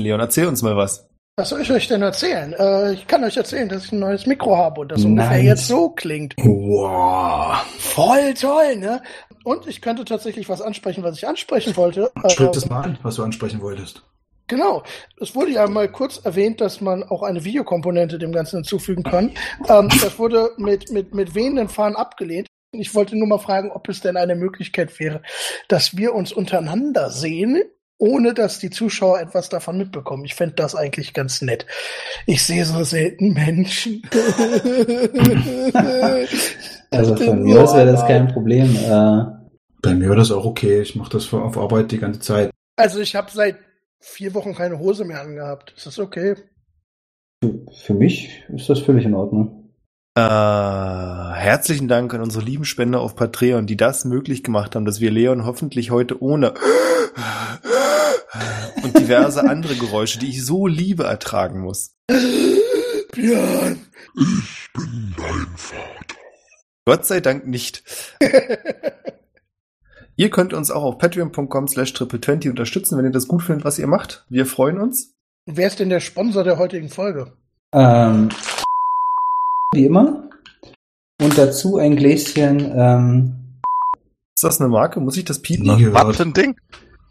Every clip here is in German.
Leon, erzähl uns mal was. Was soll ich euch denn erzählen? Äh, ich kann euch erzählen, dass ich ein neues Mikro habe und das ungefähr Nice. jetzt so klingt. Wow. Voll toll, ne? Und ich könnte tatsächlich was ansprechen, was ich ansprechen wollte. Äh, das mal an, was du ansprechen wolltest. Genau. Es wurde ja mal kurz erwähnt, dass man auch eine Videokomponente dem Ganzen hinzufügen kann. Ähm, das wurde mit, mit, mit wehenden Fahnen abgelehnt. Ich wollte nur mal fragen, ob es denn eine Möglichkeit wäre, dass wir uns untereinander sehen, ohne dass die Zuschauer etwas davon mitbekommen. Ich fände das eigentlich ganz nett. Ich sehe so selten Menschen. Also von mir aus wäre das kein Problem. Äh, Bei mir war das auch okay. Ich mache das auf Arbeit die ganze Zeit. Also ich habe seit vier Wochen keine Hose mehr angehabt. Ist das okay? für, für mich ist das völlig in Ordnung. Äh, herzlichen Dank an unsere lieben Spender auf Patreon, die das möglich gemacht haben, dass wir Leon hoffentlich heute ohne und diverse andere Geräusche, die ich so liebe, ertragen muss. Björn. Gott sei Dank nicht. Ihr könnt uns auch auf patreon.com slash triple20 unterstützen, wenn ihr das gut findet, was ihr macht. Wir freuen uns. Wer ist denn der Sponsor der heutigen Folge? Ähm, wie immer. Und dazu ein Gläschen, ähm, Ist das eine Marke? Muss ich das piepen? Ein Ding?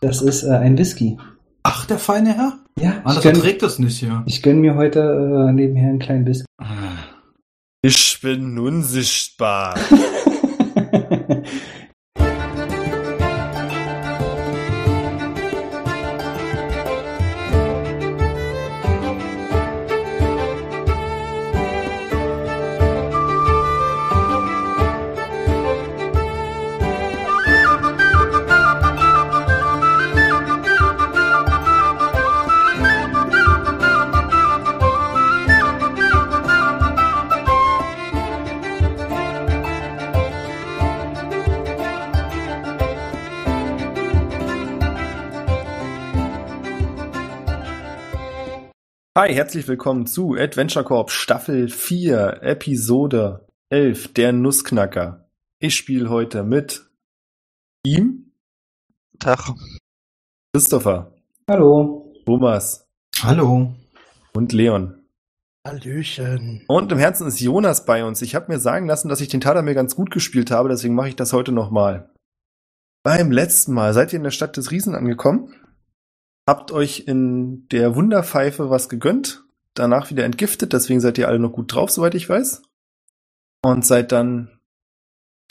Das ist äh, ein Whisky. Ach, der feine Herr? Ja, ich Anders gönn, erträgt das nicht hier. ich gönn mir heute äh, nebenher einen kleinen Whisky. Ich bin unsichtbar. Hi, herzlich willkommen zu Adventure Corp Staffel 4, Episode 11, der Nussknacker. Ich spiele heute mit ihm, Tag. Christopher, Hallo. Thomas Hallo. und Leon. Hallöchen. Und im Herzen ist Jonas bei uns. Ich habe mir sagen lassen, dass ich den Tadamir ganz gut gespielt habe, deswegen mache ich das heute nochmal. Beim letzten Mal seid ihr in der Stadt des Riesen angekommen, habt euch in der Wunderpfeife was gegönnt, danach wieder entgiftet, deswegen seid ihr alle noch gut drauf, soweit ich weiß. Und seid dann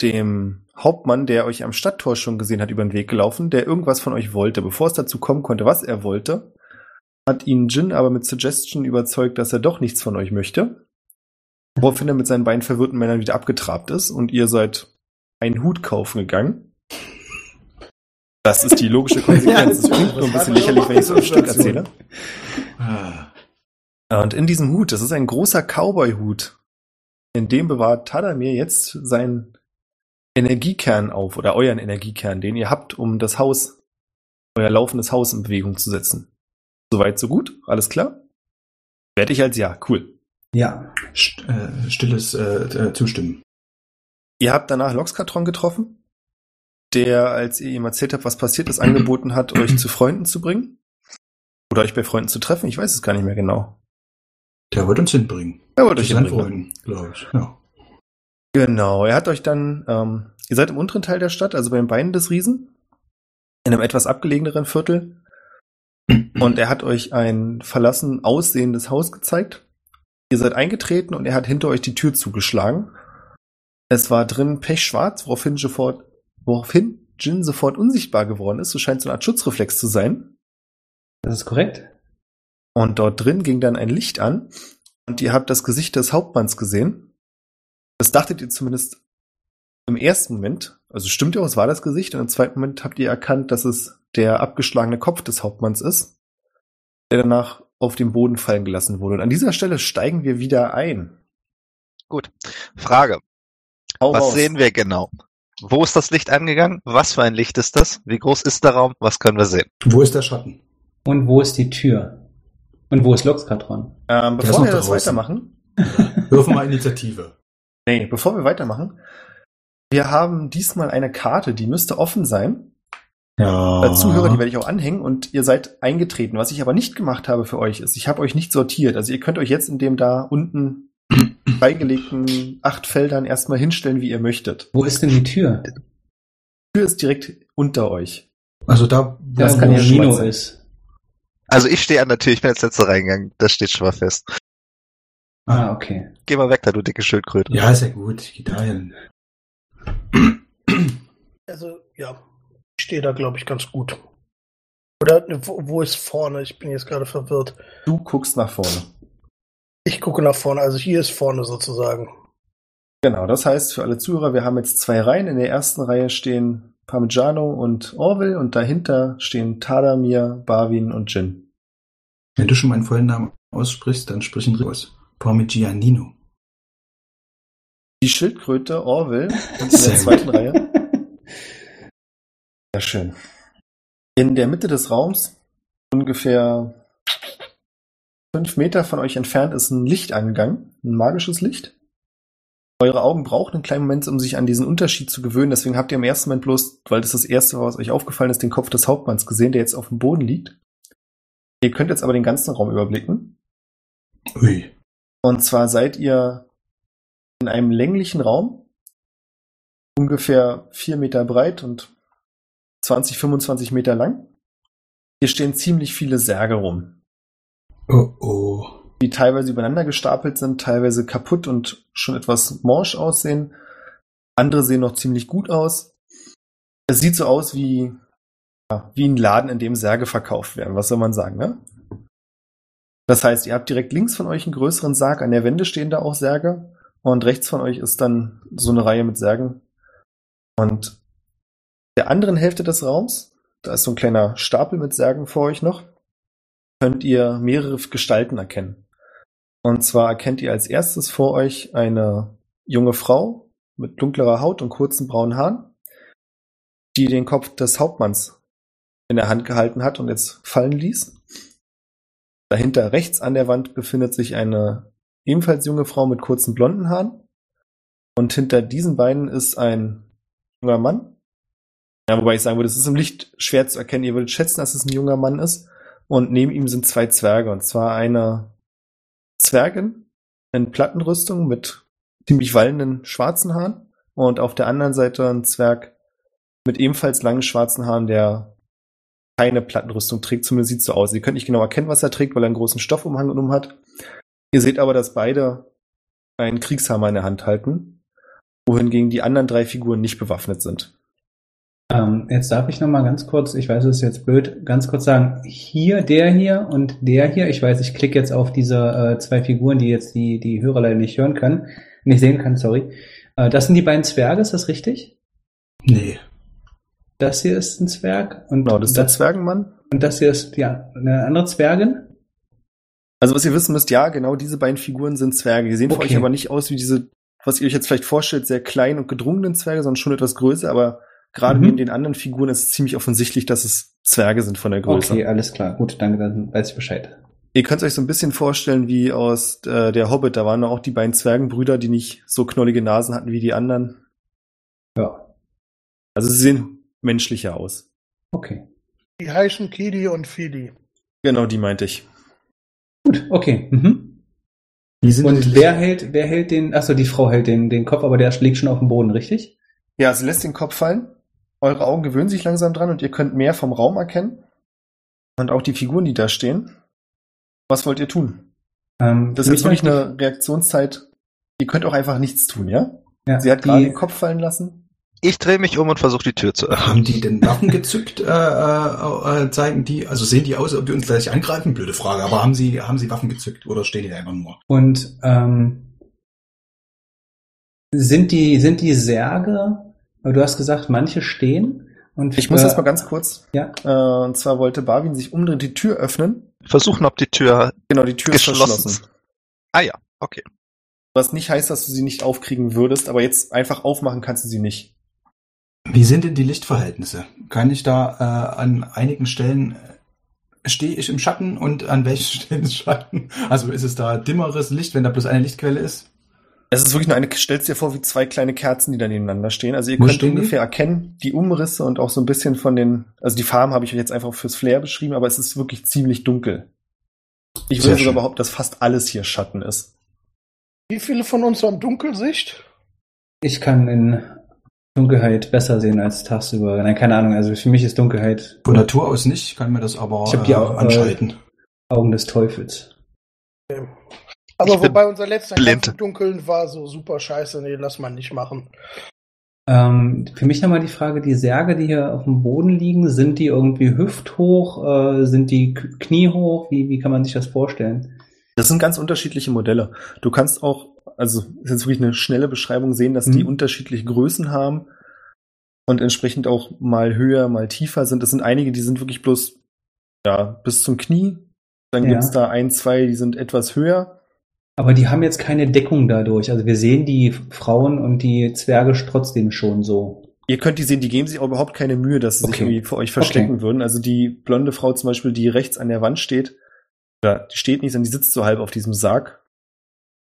dem Hauptmann, der euch am Stadttor schon gesehen hat, über den Weg gelaufen, der irgendwas von euch wollte. Bevor es dazu kommen konnte, was er wollte, hat ihn Jin aber mit Suggestion überzeugt, dass er doch nichts von euch möchte. Woraufhin er mit seinen beiden verwirrten Männern wieder abgetrabt ist und ihr seid einen Hut kaufen gegangen. Das ist die logische Konsequenz. Es klingt nur ein bisschen lächerlich, wenn ich so ein Stück erzähle. Ah, Und in diesem Hut, das ist ein großer Cowboy-Hut, in dem bewahrt Tadamir jetzt seinen Energiekern auf oder euren Energiekern, den ihr habt, um das Haus, euer laufendes Haus in Bewegung zu setzen. Soweit, so gut? Alles klar? Werde ich als ja, cool. Ja. st äh, stilles äh, äh, Zustimmen. Ihr habt danach Loxkatron getroffen, der, als ihr ihm erzählt habt, was passiert ist, angeboten hat, euch zu Freunden zu bringen. Oder euch bei Freunden zu treffen, ich weiß es gar nicht mehr genau. Der wird uns hinbringen. Er wollte euch hinbringen. Freunden, glaube ich. Ja. Genau, er hat euch dann, ähm, ihr seid im unteren Teil der Stadt, also beim Beinen des Riesen, in einem etwas abgelegeneren Viertel. Und er hat euch ein verlassen aussehendes Haus gezeigt. Ihr seid eingetreten und er hat hinter euch die Tür zugeschlagen. Es war drin pechschwarz, woraufhin sofort, woraufhin Jin sofort unsichtbar geworden ist. So scheint so eine Art Schutzreflex zu sein. Das ist korrekt. Und dort drin ging dann ein Licht an und ihr habt das Gesicht des Hauptmanns gesehen. Das dachtet ihr zumindest im ersten Moment. Also stimmt ja, es war das Gesicht. Und im zweiten Moment habt ihr erkannt, dass es der abgeschlagene Kopf des Hauptmanns ist, der danach auf den Boden fallen gelassen wurde. Und an dieser Stelle steigen wir wieder ein. Gut. Frage. Hau Was raus. sehen wir genau? Wo ist das Licht angegangen? Was für ein Licht ist das? Wie groß ist der Raum? Was können wir sehen? Wo ist der Schatten? Und wo ist die Tür? Und wo ist Loxkatron? Ähm, bevor wir das weitermachen, Wirf mal Initiative. nee, bevor wir weitermachen, wir haben diesmal eine Karte, die müsste offen sein. Ja. Zuhörer, die werde ich auch anhängen und ihr seid eingetreten. Was ich aber nicht gemacht habe für euch ist, ich habe euch nicht sortiert. Also ihr könnt euch jetzt in dem da unten beigelegten acht Feldern erstmal hinstellen, wie ihr möchtet. Wo ist denn die Tür? Die Tür ist direkt unter euch. Also da, Da, Das wo kann ja Nino ist. Also ich stehe an der Tür, ich bin als letzter reingegangen. Das steht schon mal fest. Ah, okay. Geh mal weg da, du dicke Schildkröte. Ja, ist ja gut. Ich geh da hin. Also, ja, ich stehe da, glaube ich, ganz gut. Oder wo, wo ist vorne? Ich bin jetzt gerade verwirrt. Du guckst nach vorne. Ich gucke nach vorne, also hier ist vorne sozusagen. Genau, das heißt für alle Zuhörer, wir haben jetzt zwei Reihen. In der ersten Reihe stehen Parmigiano und Orville und dahinter stehen Tadamir, Barwin und Jin. Wenn du schon meinen vollen Namen aussprichst, dann sprich ihn aus. Parmigianino. Die Schildkröte Orville in der zweiten Reihe. Sehr schön. In der Mitte des Raums, ungefähr fünf Meter von euch entfernt, ist ein Licht angegangen, ein magisches Licht. Eure Augen brauchen einen kleinen Moment, um sich an diesen Unterschied zu gewöhnen. Deswegen habt ihr im ersten Moment bloß, weil das das erste war, was euch aufgefallen ist, den Kopf des Hauptmanns gesehen, der jetzt auf dem Boden liegt. Ihr könnt jetzt aber den ganzen Raum überblicken. Ui. Und zwar seid ihr in einem länglichen Raum, ungefähr vier Meter breit und 20, 25 Meter lang. Hier stehen ziemlich viele Särge rum, Oh oh. die teilweise übereinander gestapelt sind, teilweise kaputt und schon etwas morsch aussehen. Andere sehen noch ziemlich gut aus. Es sieht so aus wie, ja, wie ein Laden, in dem Särge verkauft werden. Was soll man sagen, ne? Das heißt, ihr habt direkt links von euch einen größeren Sarg, an der Wände stehen da auch Särge und rechts von euch ist dann so eine Reihe mit Särgen. Und der anderen Hälfte des Raums, da ist so ein kleiner Stapel mit Särgen vor euch noch, könnt ihr mehrere Gestalten erkennen. Und zwar erkennt ihr als erstes vor euch eine junge Frau mit dunklerer Haut und kurzen braunen Haaren, die den Kopf des Hauptmanns in der Hand gehalten hat und jetzt fallen ließ. Dahinter rechts an der Wand befindet sich eine ebenfalls junge Frau mit kurzen blonden Haaren. Und hinter diesen beiden ist ein junger Mann. Ja, wobei ich sagen würde, es ist im Licht schwer zu erkennen. Ihr würdet schätzen, dass es ein junger Mann ist. Und neben ihm sind zwei Zwerge. Und zwar eine Zwergin in Plattenrüstung mit ziemlich wallenden schwarzen Haaren. Und auf der anderen Seite ein Zwerg mit ebenfalls langen schwarzen Haaren, der keine Plattenrüstung trägt, zumindest sieht so aus. Ihr könnt nicht genau erkennen, was er trägt, weil er einen großen Stoffumhang um hat. Ihr seht aber, dass beide einen Kriegshammer in der Hand halten, wohingegen die anderen drei Figuren nicht bewaffnet sind. Ähm, jetzt darf ich noch mal ganz kurz, ich weiß, es ist jetzt blöd, ganz kurz sagen, hier, der hier und der hier, ich weiß, ich klicke jetzt auf diese äh, zwei Figuren, die jetzt die, die Hörer leider nicht hören können, nicht sehen kann, sorry. Äh, das sind die beiden Zwerge, ist das richtig? Nee. Das hier ist ein Zwerg und Genau, das ist der Zwergenmann. und das hier ist ja eine andere Zwergin. Also was ihr wissen müsst, ja, genau diese beiden Figuren sind Zwerge. Die sehen für Okay. euch aber nicht aus wie diese, was ihr euch jetzt vielleicht vorstellt, sehr kleinen und gedrungenen Zwerge, sondern schon etwas größer, aber gerade Mhm. neben den anderen Figuren ist es ziemlich offensichtlich, dass es Zwerge sind von der Größe. Okay, alles klar, gut, danke, dann weiß ich Bescheid. Ihr könnt euch so ein bisschen vorstellen wie aus äh, der Hobbit, da waren auch die beiden Zwergenbrüder, die nicht so knollige Nasen hatten wie die anderen. Ja, Also sie sehen menschlicher aus. okay. Die heißen Kili und Fili. Genau, die meinte ich. Gut, okay. Mhm. Und wer hält, wer hält den, achso, die Frau hält den, den Kopf, aber der liegt schon auf dem Boden, richtig? Ja, sie lässt den Kopf fallen. Eure Augen gewöhnen sich langsam dran und ihr könnt mehr vom Raum erkennen. Und auch die Figuren, die da stehen. Was wollt ihr tun? Ähm, Das ist wirklich eine Reaktionszeit. Ihr könnt auch einfach nichts tun, ja? ja, Sie hat gerade die, den Kopf fallen lassen. Ich drehe mich um und versuche die Tür zu öffnen. Haben die denn Waffen gezückt? Äh, äh, äh, zeigen die, also sehen die aus, ob die uns gleich angreifen? Blöde Frage. Aber haben sie, haben sie Waffen gezückt oder stehen die da einfach nur? Und ähm, sind die sind die Särge? Du hast gesagt, manche stehen und Ich muss äh, jetzt mal ganz kurz. ja. Äh, und zwar wollte Barwin sich umdrehen, die Tür öffnen. Versuchen, ob die Tür Genau, die Tür geschlossen ist verschlossen. Ah ja, okay. Was nicht heißt, dass du sie nicht aufkriegen würdest, aber jetzt einfach aufmachen kannst du sie nicht. Wie sind denn die Lichtverhältnisse? Kann ich da äh, an einigen Stellen äh, stehe ich im Schatten und an welchen Stellen ist Schatten? Also ist es da dimmeres Licht, wenn da bloß eine Lichtquelle ist? Es ist wirklich nur eine, stellst dir vor, wie zwei kleine Kerzen, die da nebeneinander stehen. Also ihr Wo könnt stehen die? ungefähr erkennen, die Umrisse und auch so ein bisschen von den, also die Farben habe ich euch jetzt einfach fürs Flair beschrieben, aber es ist wirklich ziemlich dunkel. Ich würde sogar behaupten, dass fast alles hier Schatten ist. Wie viele von uns haben Dunkelsicht? Ich kann in Dunkelheit besser sehen als tagsüber. Nein, keine Ahnung. Also für mich ist Dunkelheit Von Natur aus nicht, kann mir das aber Ich hab die äh, auch, äh, anschalten. Augen des Teufels. Aber Ich wobei unser letzter blind. Kampf im Dunkeln war so super scheiße. Nee, lass mal nicht machen. Ähm, für mich nochmal die Frage, die Särge, die hier auf dem Boden liegen, sind die irgendwie hüfthoch? Äh, sind die kniehoch? Wie, wie kann man sich das vorstellen? Das sind ganz unterschiedliche Modelle. Du kannst auch, also ist jetzt wirklich eine schnelle Beschreibung sehen, dass die Mhm. unterschiedliche Größen haben und entsprechend auch mal höher, mal tiefer sind. Es sind einige, die sind wirklich bloß ja, bis zum Knie. Dann Ja. gibt's da ein, zwei, die sind etwas höher. Aber die haben jetzt keine Deckung dadurch. Also wir sehen die Frauen und die Zwerge trotzdem schon so. Ihr könnt die sehen, die geben sich auch überhaupt keine Mühe, dass sie sich Okay. irgendwie vor euch verstecken würden. Also die blonde Frau zum Beispiel, die rechts an der Wand steht, oder die steht nicht, sondern die sitzt so halb auf diesem Sarg.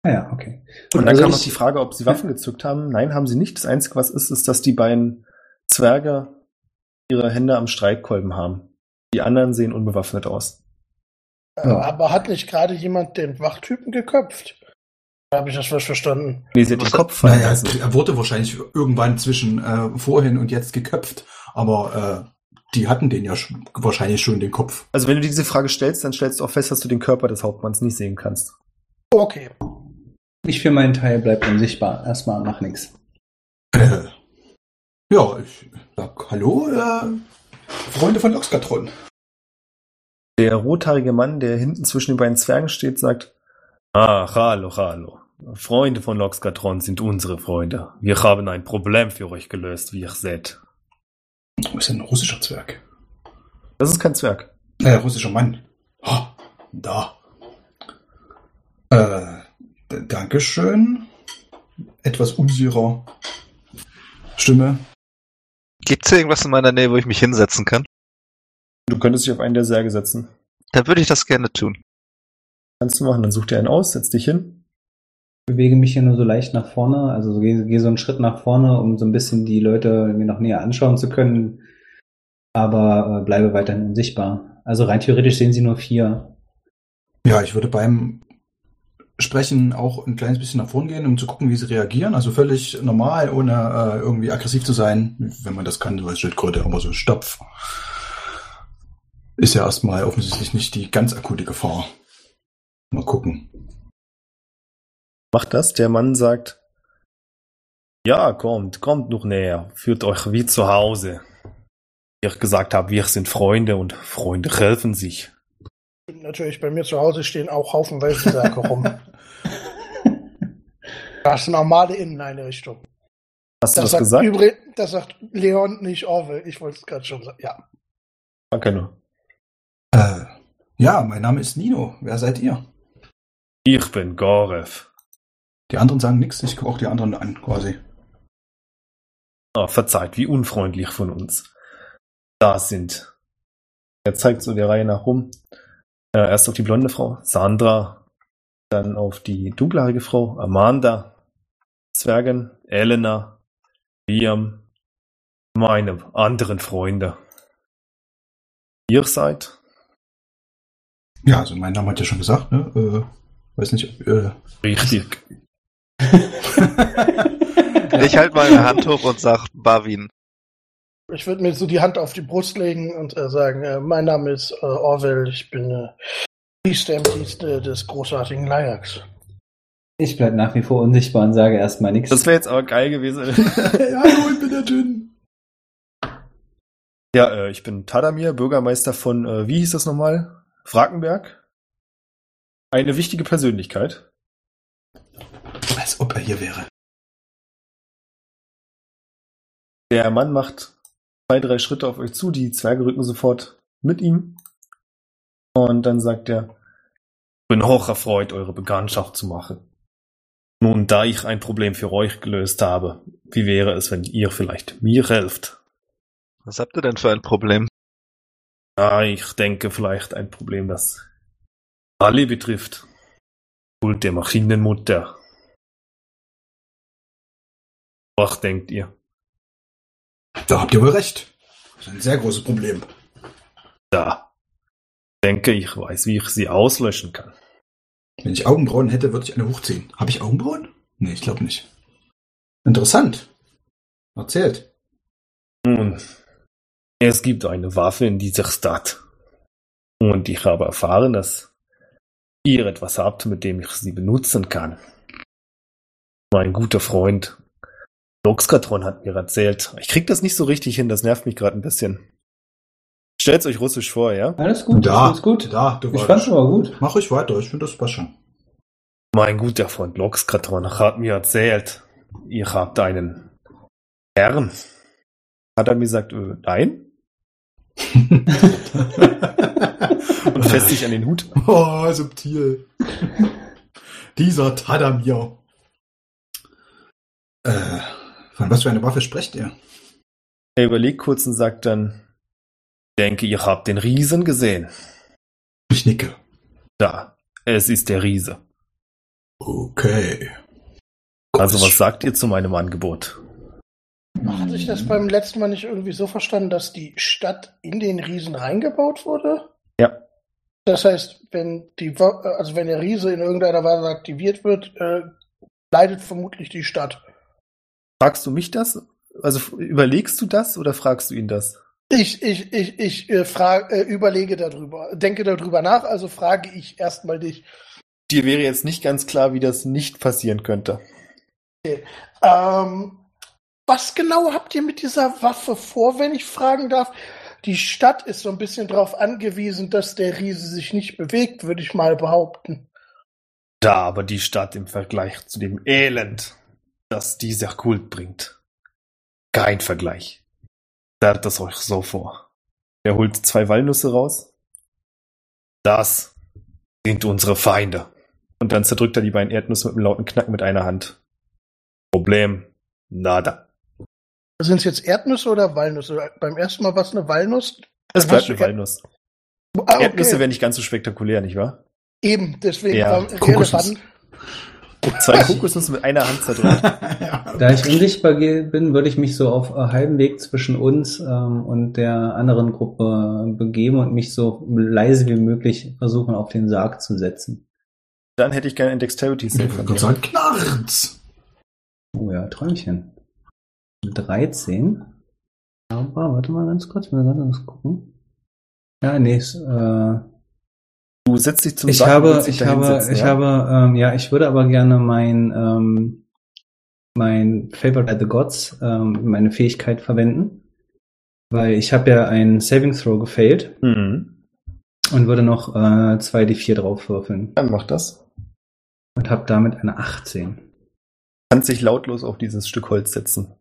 Ah ja, okay. Und dann also kam noch die Frage, ob sie Waffen gezückt haben. Nein, haben sie nicht. Das Einzige, was ist, ist, dass die beiden Zwerge ihre Hände am Streitkolben haben. Die anderen sehen unbewaffnet aus. Äh, Ja. Aber hat nicht gerade jemand den Wachtypen geköpft? Habe ich das falsch verstanden? Nee, sie hat den Kopf fallen Naja, lassen. er wurde wahrscheinlich irgendwann zwischen äh, vorhin und jetzt geköpft, aber äh, die hatten den ja sch wahrscheinlich schon den Kopf. Also wenn du diese Frage stellst, dann stellst du auch fest, dass du den Körper des Hauptmanns nicht sehen kannst. Okay. Ich für meinen Teil bleib unsichtbar. Erstmal mach nix. Äh, ja, ich sag Hallo, äh, Freunde von Loxgatron. Der rothaarige Mann, der hinten zwischen den beiden Zwergen steht, sagt, Ach, hallo, hallo. Freunde von Loxgatron sind unsere Freunde. Wir haben ein Problem für euch gelöst, wie ihr seht. Wo ist denn ein russischer Zwerg? Das ist kein Zwerg. Äh, russischer Mann. Ha, da. Äh, Dankeschön. Etwas unsicherer Stimme. Gibt's hier irgendwas in meiner Nähe, wo ich mich hinsetzen kann? Du könntest dich auf einen der Särge setzen. Da würde ich das gerne tun. Kannst du machen. Dann such dir einen aus, setz dich hin. bewege mich hier nur so leicht nach vorne, also so gehe, gehe so einen Schritt nach vorne, um so ein bisschen die Leute mir noch näher anschauen zu können, aber äh, bleibe weiterhin unsichtbar. Also rein theoretisch sehen sie nur vier. Ja, ich würde beim Sprechen auch ein kleines bisschen nach vorn gehen, um zu gucken, wie sie reagieren. Also völlig normal, ohne äh, irgendwie aggressiv zu sein, wenn man das kann, so als Schildkröte, aber so Stopf. Ist ja erstmal offensichtlich nicht die ganz akute Gefahr. Mal gucken. Macht das. Der Mann sagt, ja, kommt, kommt noch näher. Führt euch wie zu Hause. Wie ich gesagt habe, wir sind Freunde und Freunde helfen sich. Natürlich, bei mir zu Hause stehen auch haufenweise Särge rum. Das ist eine normale Inneneinrichtung. Hast du das, sagt gesagt? übrig, das sagt Leon, nicht Orwell. Ich wollte es gerade schon sagen. Ja. Danke nur. Äh, ja, mein Name ist Nino. Wer seid ihr? Ich bin Gorev. Die anderen sagen nichts. Ich gucke auch die anderen an, quasi. Ah, verzeiht, wie unfreundlich von uns. Da sind. Er zeigt so der Reihe nach rum. Äh, erst auf die blonde Frau, Sandra. Dann auf die dunkelhaarige Frau, Amanda. Zwergen, Elena. Liam. Meine anderen Freunde. Ihr seid? Ja, also mein Name hat ja schon gesagt, ne? Äh, weiß nicht, ob, äh, Richtig. Ich halte meine Hand hoch und sag Bavin. Ich würde mir so die Hand auf die Brust legen und äh, sagen, äh, mein Name ist äh, Orwell, ich bin äh, Priester im Dienste des großartigen Lajax. Ich bleib nach wie vor unsichtbar und sage erstmal nichts. Das wäre jetzt aber geil gewesen. Hallo, ich bin der Dünn. ja, äh, ich bin Tadamir, Bürgermeister von, äh, wie hieß das nochmal? Frakenberg. Eine wichtige Persönlichkeit. Als ob er hier wäre. Der Mann macht zwei, drei Schritte auf euch zu, die Zwerge rücken sofort mit ihm. Und dann sagt er, ich bin hoch erfreut, eure Bekanntschaft zu machen. Nun, da ich ein Problem für euch gelöst habe, wie wäre es, wenn ihr vielleicht mir helft? Was habt ihr denn für ein Problem? Ja, ich denke vielleicht ein Problem, das alle betrifft. Kult der Maschinenmutter. Was denkt ihr? Da habt ihr wohl recht. Das ist ein sehr großes Problem. Da. Denke, ich weiß, wie ich sie auslöschen kann. Wenn ich Augenbrauen hätte, würde ich eine hochziehen. Habe ich Augenbrauen? Nee, ich glaube nicht. Interessant. Erzählt. Nun, es gibt eine Waffe in dieser Stadt. Und ich habe erfahren, dass ihr etwas habt, mit dem ich sie benutzen kann. Mein guter Freund Loxkatron hat mir erzählt. Ich krieg das nicht so richtig hin, das nervt mich gerade ein bisschen. Stellt's euch russisch vor, ja? Alles gut, Da, alles gut. Da, du Ich fand's aber gut. Mach ruhig weiter, ich finde das passt schon. Mein guter Freund Loxkatron hat mir erzählt, ihr habt einen Herrn. Hat er mir gesagt, äh, nein? Und fässt sich an den Hut. oh, subtil. Dieser Tadamir. Äh, von was für eine Waffe sprecht ihr? Er überlegt kurz und sagt dann, denke, ihr habt den Riesen gesehen. Ich nicke. Da, es ist der Riese. Okay. Also was sagt ihr zu meinem Angebot? Hatte ich das beim letzten Mal nicht irgendwie so verstanden, dass die Stadt in den Riesen reingebaut wurde? Ja. Das heißt, wenn die, Wa- also wenn der Riese in irgendeiner Weise aktiviert wird, äh, leidet vermutlich die Stadt. Fragst du mich das? Also überlegst du das oder fragst du ihn das? Ich, ich, ich, ich äh, frag, äh, überlege darüber, denke darüber nach, also frage ich erstmal dich. Dir wäre jetzt nicht ganz klar, wie das nicht passieren könnte. Ähm, was genau habt ihr mit dieser Waffe vor, wenn ich fragen darf? Die Stadt ist so ein bisschen darauf angewiesen, dass der Riese sich nicht bewegt, würde ich mal behaupten. Da aber die Stadt im Vergleich zu dem Elend, das dieser Kult bringt. Kein Vergleich. Stellt das euch so vor. Er holt zwei Walnüsse raus. Das sind unsere Feinde. Und dann zerdrückt er die beiden Erdnüsse mit einem lauten Knack mit einer Hand. Problem. Nada. Sind es jetzt Erdnüsse oder Walnüsse? Beim ersten Mal war es eine Walnuss. Es bleibt eine Walnuss. Ah, Erdnüsse wären nicht ganz so spektakulär, nicht wahr? Eben, deswegen Ja, war Kokosnuss. relevant. Zwei Kokosnüsse mit einer Hand zerdrückt. ja. Da ich unsichtbar bin, würde ich mich so auf äh, halbem Weg zwischen uns ähm, und der anderen Gruppe begeben und mich so leise wie möglich versuchen, auf den Sarg zu setzen. Dann hätte ich gerne ein Dexterity Ich Save wollte von gerade dir. sagen, knarrt's. Oh ja, Träumchen. 13. Aber, warte mal ganz kurz, mal gerade was gucken. Ja, nee, es, äh, Du setzt dich zum ich und habe, ich habe, hinsetzen, ich ja? habe, ähm, ja, ich würde aber gerne mein, ähm, mein Favorite by the Gods, ähm, meine Fähigkeit verwenden. Weil ich habe ja einen Saving Throw gefailt Mhm. und würde noch äh, 2d4 draufwürfeln. Dann mach das. Und habe damit eine 18. Kannst dich lautlos auf dieses Stück Holz setzen.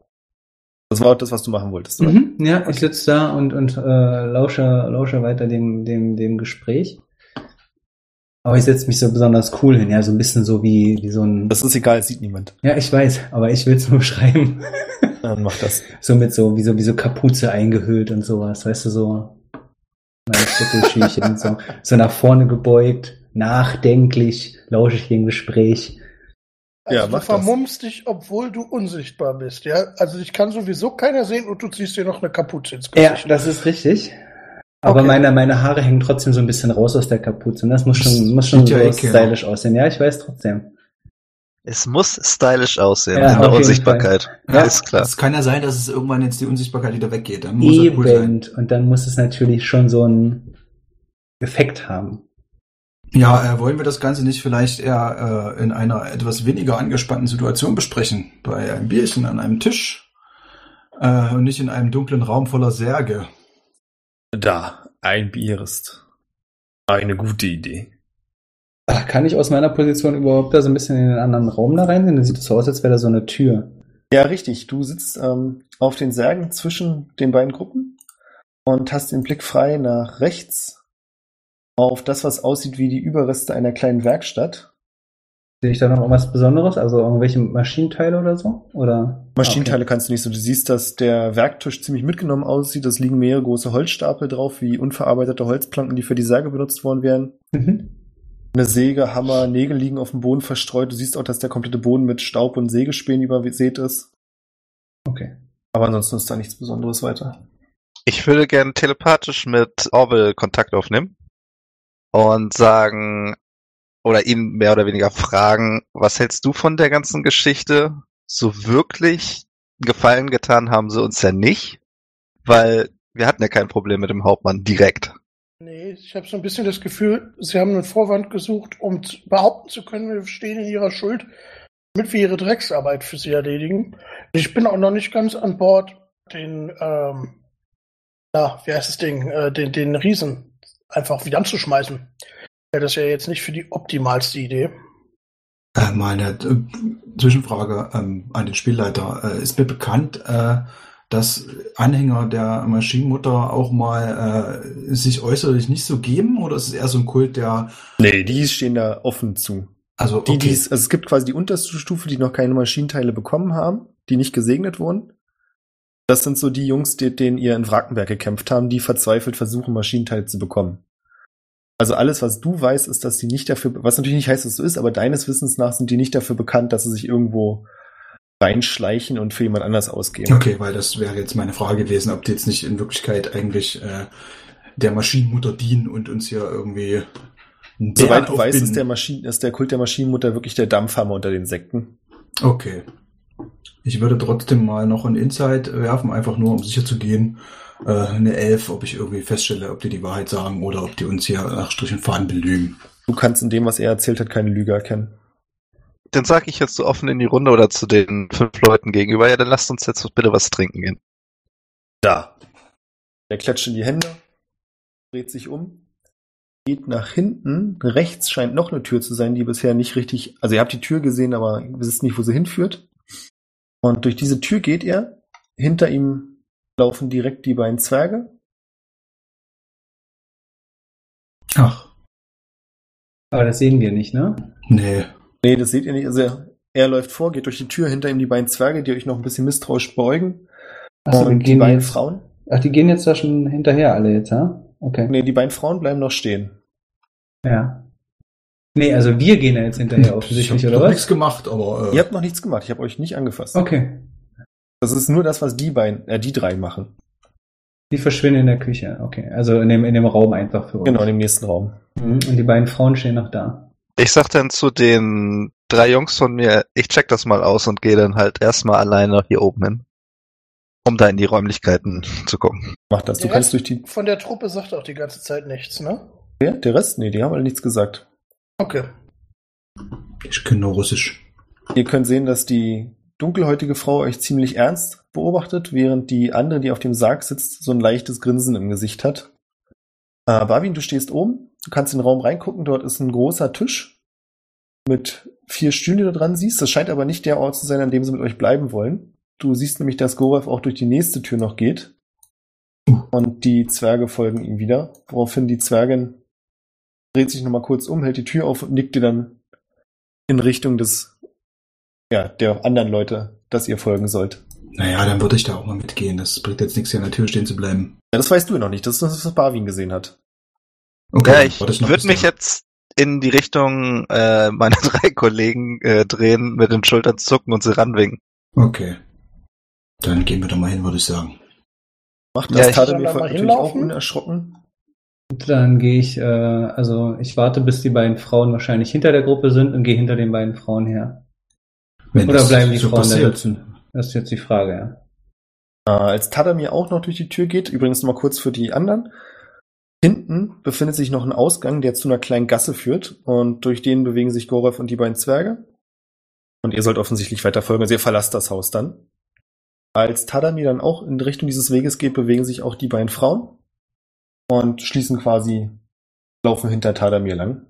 Das war auch das, was du machen wolltest, oder? Mhm, ja, ich sitze da und, und äh, lausche, lausche weiter dem, dem, dem Gespräch. Aber ich setze mich so besonders cool hin, ja, so ein bisschen so wie, wie so ein. Das ist egal, es sieht niemand. Ja, ich weiß, aber ich will es nur beschreiben. Dann mach das. so mit so, wie so, wie so Kapuze eingehüllt und sowas, weißt du, so. Mein so. So nach vorne gebeugt, nachdenklich, lausche ich dem Gespräch. Also Ja, du mach das. vermummst dich, obwohl du unsichtbar bist, ja? Also dich kann sowieso keiner sehen und du ziehst dir noch eine Kapuze ins Ja, Gesicht. das ist richtig. Aber Okay. meine, meine Haare hängen trotzdem so ein bisschen raus aus der Kapuze. Und das muss schon, muss schon so ja ekelhaft. stylisch aussehen. Ja, ich weiß trotzdem. Es muss stylisch aussehen Ja, in der Unsichtbarkeit. Ja, Ist klar. Es kann ja sein, dass es irgendwann jetzt die Unsichtbarkeit wieder weggeht. Dann muss es cool sein. Eben. Und dann muss es natürlich schon so einen Effekt haben. Ja, äh, wollen wir das Ganze nicht vielleicht eher äh, in einer etwas weniger angespannten Situation besprechen? Bei einem Bierchen an einem Tisch äh, und nicht in einem dunklen Raum voller Särge. Da, ein Bier ist eine gute Idee. Ach, Kann ich aus meiner Position überhaupt da so ein bisschen in den anderen Raum da rein? Dann sieht es so aus, als wäre da so eine Tür. Ja, richtig. Du sitzt ähm, auf den Särgen zwischen den beiden Gruppen und hast den Blick frei nach rechts auf das, was aussieht wie die Überreste einer kleinen Werkstatt. Sehe ich da noch irgendwas Besonderes? Also irgendwelche Maschinenteile oder so? Oder? Maschinenteile kannst du nicht so. Du siehst, dass der Werktisch ziemlich mitgenommen aussieht. Es liegen mehrere große Holzstapel drauf, wie unverarbeitete Holzplanken, die für die Särge benutzt worden wären. Ah, okay. Mhm. Eine Säge, Hammer, Nägel liegen auf dem Boden verstreut. Du siehst auch, dass der komplette Boden mit Staub und Sägespänen übersät ist. Okay. Aber ansonsten ist da nichts Besonderes weiter. Ich würde gerne telepathisch mit Orwell Kontakt aufnehmen und sagen oder ihn mehr oder weniger fragen, was hältst du von der ganzen Geschichte? So wirklich Gefallen getan haben sie uns ja nicht, weil wir hatten ja kein Problem mit dem Hauptmann direkt. Nee, ich habe so ein bisschen das Gefühl, sie haben einen Vorwand gesucht, um behaupten zu können, wir stehen in ihrer Schuld, damit wir ihre Drecksarbeit für sie erledigen. Ich bin auch noch nicht ganz an Bord, den, ähm, na, wie heißt das Ding, äh, den, den Riesen einfach wieder anzuschmeißen. Ja, das ist ja jetzt nicht für die optimalste Idee. Äh, mal eine äh, Zwischenfrage ähm, an den Spielleiter. Äh, ist mir bekannt, äh, dass Anhänger der Maschinenmutter auch mal äh, sich äußerlich nicht so geben? Oder ist es eher so ein Kult, der... Nee, die stehen da offen zu. Also, Die, okay. die's, also es gibt quasi die unterste Stufe, die noch keine Maschinenteile bekommen haben, die nicht gesegnet wurden. Das sind so die Jungs, die, denen ihr in Wrackenberg gekämpft haben, die verzweifelt versuchen, Maschinenteile zu bekommen. Also alles, was du weißt, ist, dass die nicht dafür, was natürlich nicht heißt, dass es so ist, aber deines Wissens nach sind die nicht dafür bekannt, dass sie sich irgendwo reinschleichen und für jemand anders ausgeben. Okay, weil das wäre jetzt meine Frage gewesen, ob die jetzt nicht in Wirklichkeit eigentlich äh, der Maschinenmutter dienen und uns hier irgendwie Soweit du weißt, ist aufbinden. der, Maschinen, ist der Kult der Maschinenmutter wirklich der Dampfhammer unter den Sekten. Okay. Ich würde trotzdem mal noch ein Insight werfen, einfach nur um sicher zu gehen. Äh, eine Elf, ob ich irgendwie feststelle, ob die die Wahrheit sagen oder ob die uns hier nach Strich und Faden belügen. Du kannst in dem, was er erzählt hat, keine Lüge erkennen. Dann sage ich jetzt so offen in die Runde oder zu den fünf Leuten gegenüber, ja, dann lasst uns jetzt bitte was trinken gehen. Da. Er klatscht in die Hände, dreht sich um, geht nach hinten. Rechts scheint noch eine Tür zu sein, die bisher nicht richtig. Also ihr habt die Tür gesehen, aber ihr wisst nicht, wo sie hinführt. Und durch diese Tür geht er. Hinter ihm laufen direkt die beiden Zwerge. Ach, Aber das sehen wir nicht, ne? nee. Nee, das seht ihr nicht. Also er, er läuft vor, geht durch die Tür, hinter ihm die beiden Zwerge, die euch noch ein bisschen misstrauisch beugen. Achso, und die beiden jetzt, Frauen. ach, die gehen jetzt da schon hinterher alle jetzt, ja? Okay. Nee, die beiden Frauen bleiben noch stehen. Ja. Nee, also wir gehen ja jetzt hinterher offensichtlich, ich oder hab was? nichts gemacht, aber äh, Ihr habt noch nichts gemacht, ich habe euch nicht angefasst. Okay. Das ist nur das, was die beiden, äh, die drei machen. Die verschwinden in der Küche, okay. Also in dem, in dem Raum einfach für uns. Genau, in dem nächsten Raum. Mhm. Und die beiden Frauen stehen noch da. Ich sag dann zu den drei Jungs von mir, ich check das mal aus und gehe dann halt erstmal alleine hier oben hin. Um da in die Räumlichkeiten zu gucken. Macht das. Du Der kannst Rest durch die. Von der Truppe sagt auch die ganze Zeit nichts, ne? Wer? Der Rest? Nee, die haben alle nichts gesagt. Okay. ich kenne nur Russisch. Ihr könnt sehen, dass die dunkelhäutige Frau euch ziemlich ernst beobachtet, während die andere, die auf dem Sarg sitzt, so ein leichtes Grinsen im Gesicht hat. Äh, Barwin, du stehst oben, du kannst in den Raum reingucken, dort ist ein großer Tisch mit vier Stühlen, die du dran siehst. Das scheint aber nicht der Ort zu sein, an dem sie mit euch bleiben wollen. Du siehst nämlich, dass Gorev auch durch die nächste Tür noch geht. Und die Zwerge folgen ihm wieder, woraufhin die Zwergin dreht sich nochmal kurz um, hält die Tür auf und nickt dir dann in Richtung des, ja, der anderen Leute, dass ihr folgen sollt. Naja, dann würde ich da auch mal mitgehen. Das bringt jetzt nichts, hier an der Tür stehen zu bleiben. Ja, das weißt du ja noch nicht. Das ist das, was Barwin gesehen hat. Okay, ja, ich würde mich jetzt in die Richtung äh, meiner drei Kollegen äh, drehen, mit den Schultern zucken und sie ranwinken. Okay. Dann gehen wir da mal hin, würde ich sagen. Macht Ja, das mal folgt natürlich auch hinlaufen? unerschrocken. Dann gehe ich, äh, also ich warte, bis die beiden Frauen wahrscheinlich hinter der Gruppe sind und gehe hinter den beiden Frauen her. Wenn Oder bleiben die so Frauen da passiert. sitzen? Das ist jetzt die Frage, ja. Äh, als Tadamir auch noch durch die Tür geht, übrigens nochmal kurz für die anderen. Hinten befindet sich noch ein Ausgang, der zu einer kleinen Gasse führt und durch den bewegen sich Gorev und die beiden Zwerge. Und ihr sollt offensichtlich weiter folgen, also ihr verlasst das Haus dann. Als Tadamir dann auch in Richtung dieses Weges geht, bewegen sich auch die beiden Frauen und schließen quasi, laufen hinter Tadamir lang.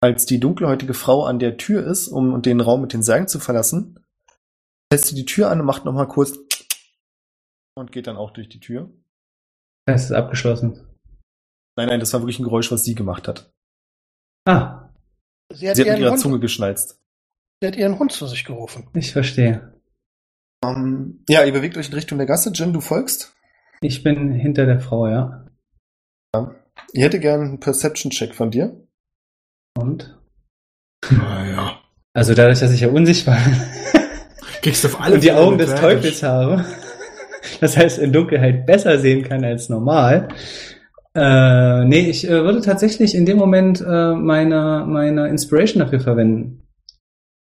Als die dunkelhäutige Frau an der Tür ist, um den Raum mit den Särgen zu verlassen, lässt sie die Tür an und macht nochmal kurz und geht dann auch durch die Tür. Es ist abgeschlossen. Nein, nein, das war wirklich ein Geräusch, was sie gemacht hat. Ah, Sie hat, Sie hat mit ihrer Hund, Zunge geschnalzt. sie hat ihren Hund zu sich gerufen. ich verstehe. Ähm, ja, ihr bewegt euch in Richtung der Gasse. Jim, du folgst. Ich bin hinter der Frau, ja. Ich hätte gern einen Perception-Check von dir. Und? Naja. Also dadurch, dass ich ja unsichtbar bin. Kriegst du auf alle und die Augen des. Teufels habe. Das heißt, in Dunkelheit besser sehen kann als normal. Äh, nee, ich äh, würde tatsächlich in dem Moment äh, meine, meine Inspiration dafür verwenden.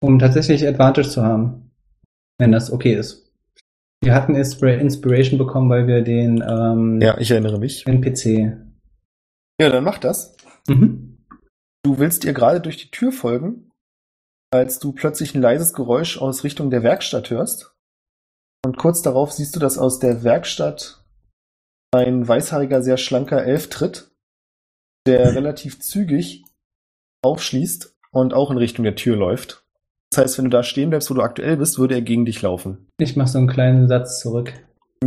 Um tatsächlich Advantage zu haben. Wenn das okay ist. Wir hatten Inspira Inspiration bekommen, weil wir den ähm, Ja, ich erinnere mich. NPC. Ja, dann mach das. Mhm. Du willst ihr gerade durch die Tür folgen, als du plötzlich ein leises Geräusch aus Richtung der Werkstatt hörst. Und kurz darauf siehst du, dass aus der Werkstatt ein weißhaariger, sehr schlanker Elf tritt, der relativ zügig aufschließt und auch in Richtung der Tür läuft. Das heißt, wenn du da stehen bleibst, wo du aktuell bist, würde er gegen dich laufen. Ich mache so einen kleinen Satz zurück.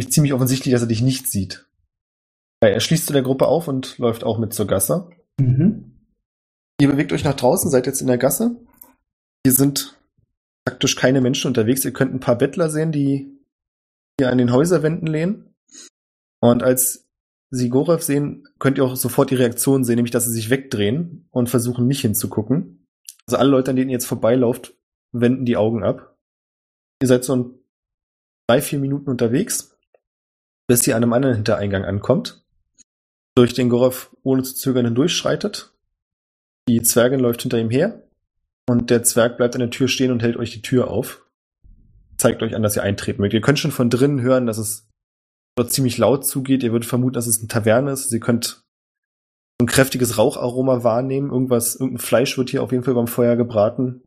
Ziemlich offensichtlich, dass er dich nicht sieht. Er schließt zu der Gruppe auf und läuft auch mit zur Gasse. Mhm. Ihr bewegt euch nach draußen, seid jetzt in der Gasse. Hier sind praktisch keine Menschen unterwegs. Ihr könnt ein paar Bettler sehen, die hier an den Häuserwänden lehnen. Und als sie Gorev sehen, könnt ihr auch sofort die Reaktion sehen, nämlich dass sie sich wegdrehen und versuchen nicht hinzugucken. Also alle Leute, an denen ihr jetzt vorbeilauft, wenden die Augen ab. Ihr seid so drei, vier Minuten unterwegs, bis ihr an einem anderen Hintereingang ankommt, durch den Gorev ohne zu zögern hindurchschreitet. Die Zwergin läuft hinter ihm her und der Zwerg bleibt an der Tür stehen und hält euch die Tür auf. Zeigt euch an, dass ihr eintreten mögt. Ihr könnt schon von drinnen hören, dass es dort ziemlich laut zugeht. Ihr würdet vermuten, dass es eine Taverne ist. Sie könnt so ein kräftiges Raucharoma wahrnehmen. Irgendwas, irgendein Fleisch wird hier auf jeden Fall beim Feuer gebraten.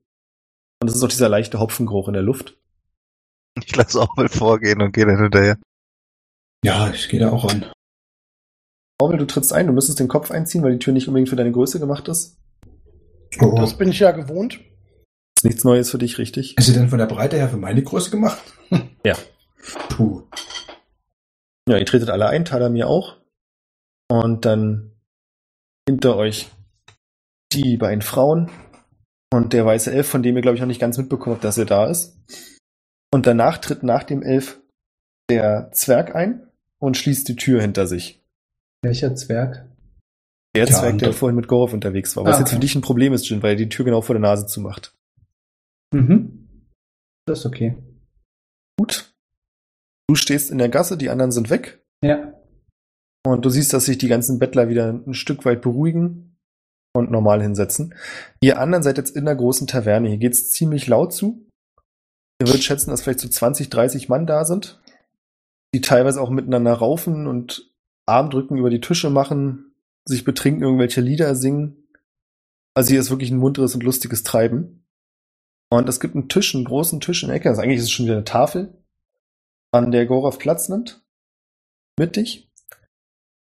Und es ist auch dieser leichte Hopfengeruch in der Luft. Ich lasse auch mal vorgehen und gehe dann hinterher. Ja, ich gehe da auch an. Orwell, du trittst ein, du müsstest den Kopf einziehen, weil die Tür nicht unbedingt für deine Größe gemacht ist. Oh. Das bin ich ja gewohnt. Ist nichts Neues für dich, richtig? Ist sie denn von der Breite her für meine Größe gemacht? Ja. Puh. Ja, ihr tretet alle ein, Tadamir auch. Und dann hinter euch die beiden Frauen und der weiße Elf, von dem ihr, glaube ich, noch nicht ganz mitbekommen habt, dass er da ist. Und danach tritt nach dem Elf der Zwerg ein und schließt die Tür hinter sich. Welcher Zwerg? Der Ja, Zwerg, der vorhin mit Gorov unterwegs war. Was Ah, jetzt für dich ein Problem ist, Jin, weil er die Tür genau vor der Nase zumacht. Mhm. Das ist okay. Gut. Du stehst in der Gasse, die anderen sind weg. Ja. Und du siehst, dass sich die ganzen Bettler wieder ein Stück weit beruhigen und normal hinsetzen. Ihr anderen seid jetzt in der großen Taverne. Hier geht's ziemlich laut zu. Ihr würdet schätzen, dass vielleicht so 20, 30 Mann da sind, die teilweise auch miteinander raufen und Armdrücken über die Tische machen, sich betrinken, irgendwelche Lieder singen. Also hier ist wirklich ein munteres und lustiges Treiben. Und es gibt einen Tisch, einen großen Tisch in der Ecke. Also eigentlich ist es schon wieder eine Tafel, an der Gorov Platz nimmt. Mittig.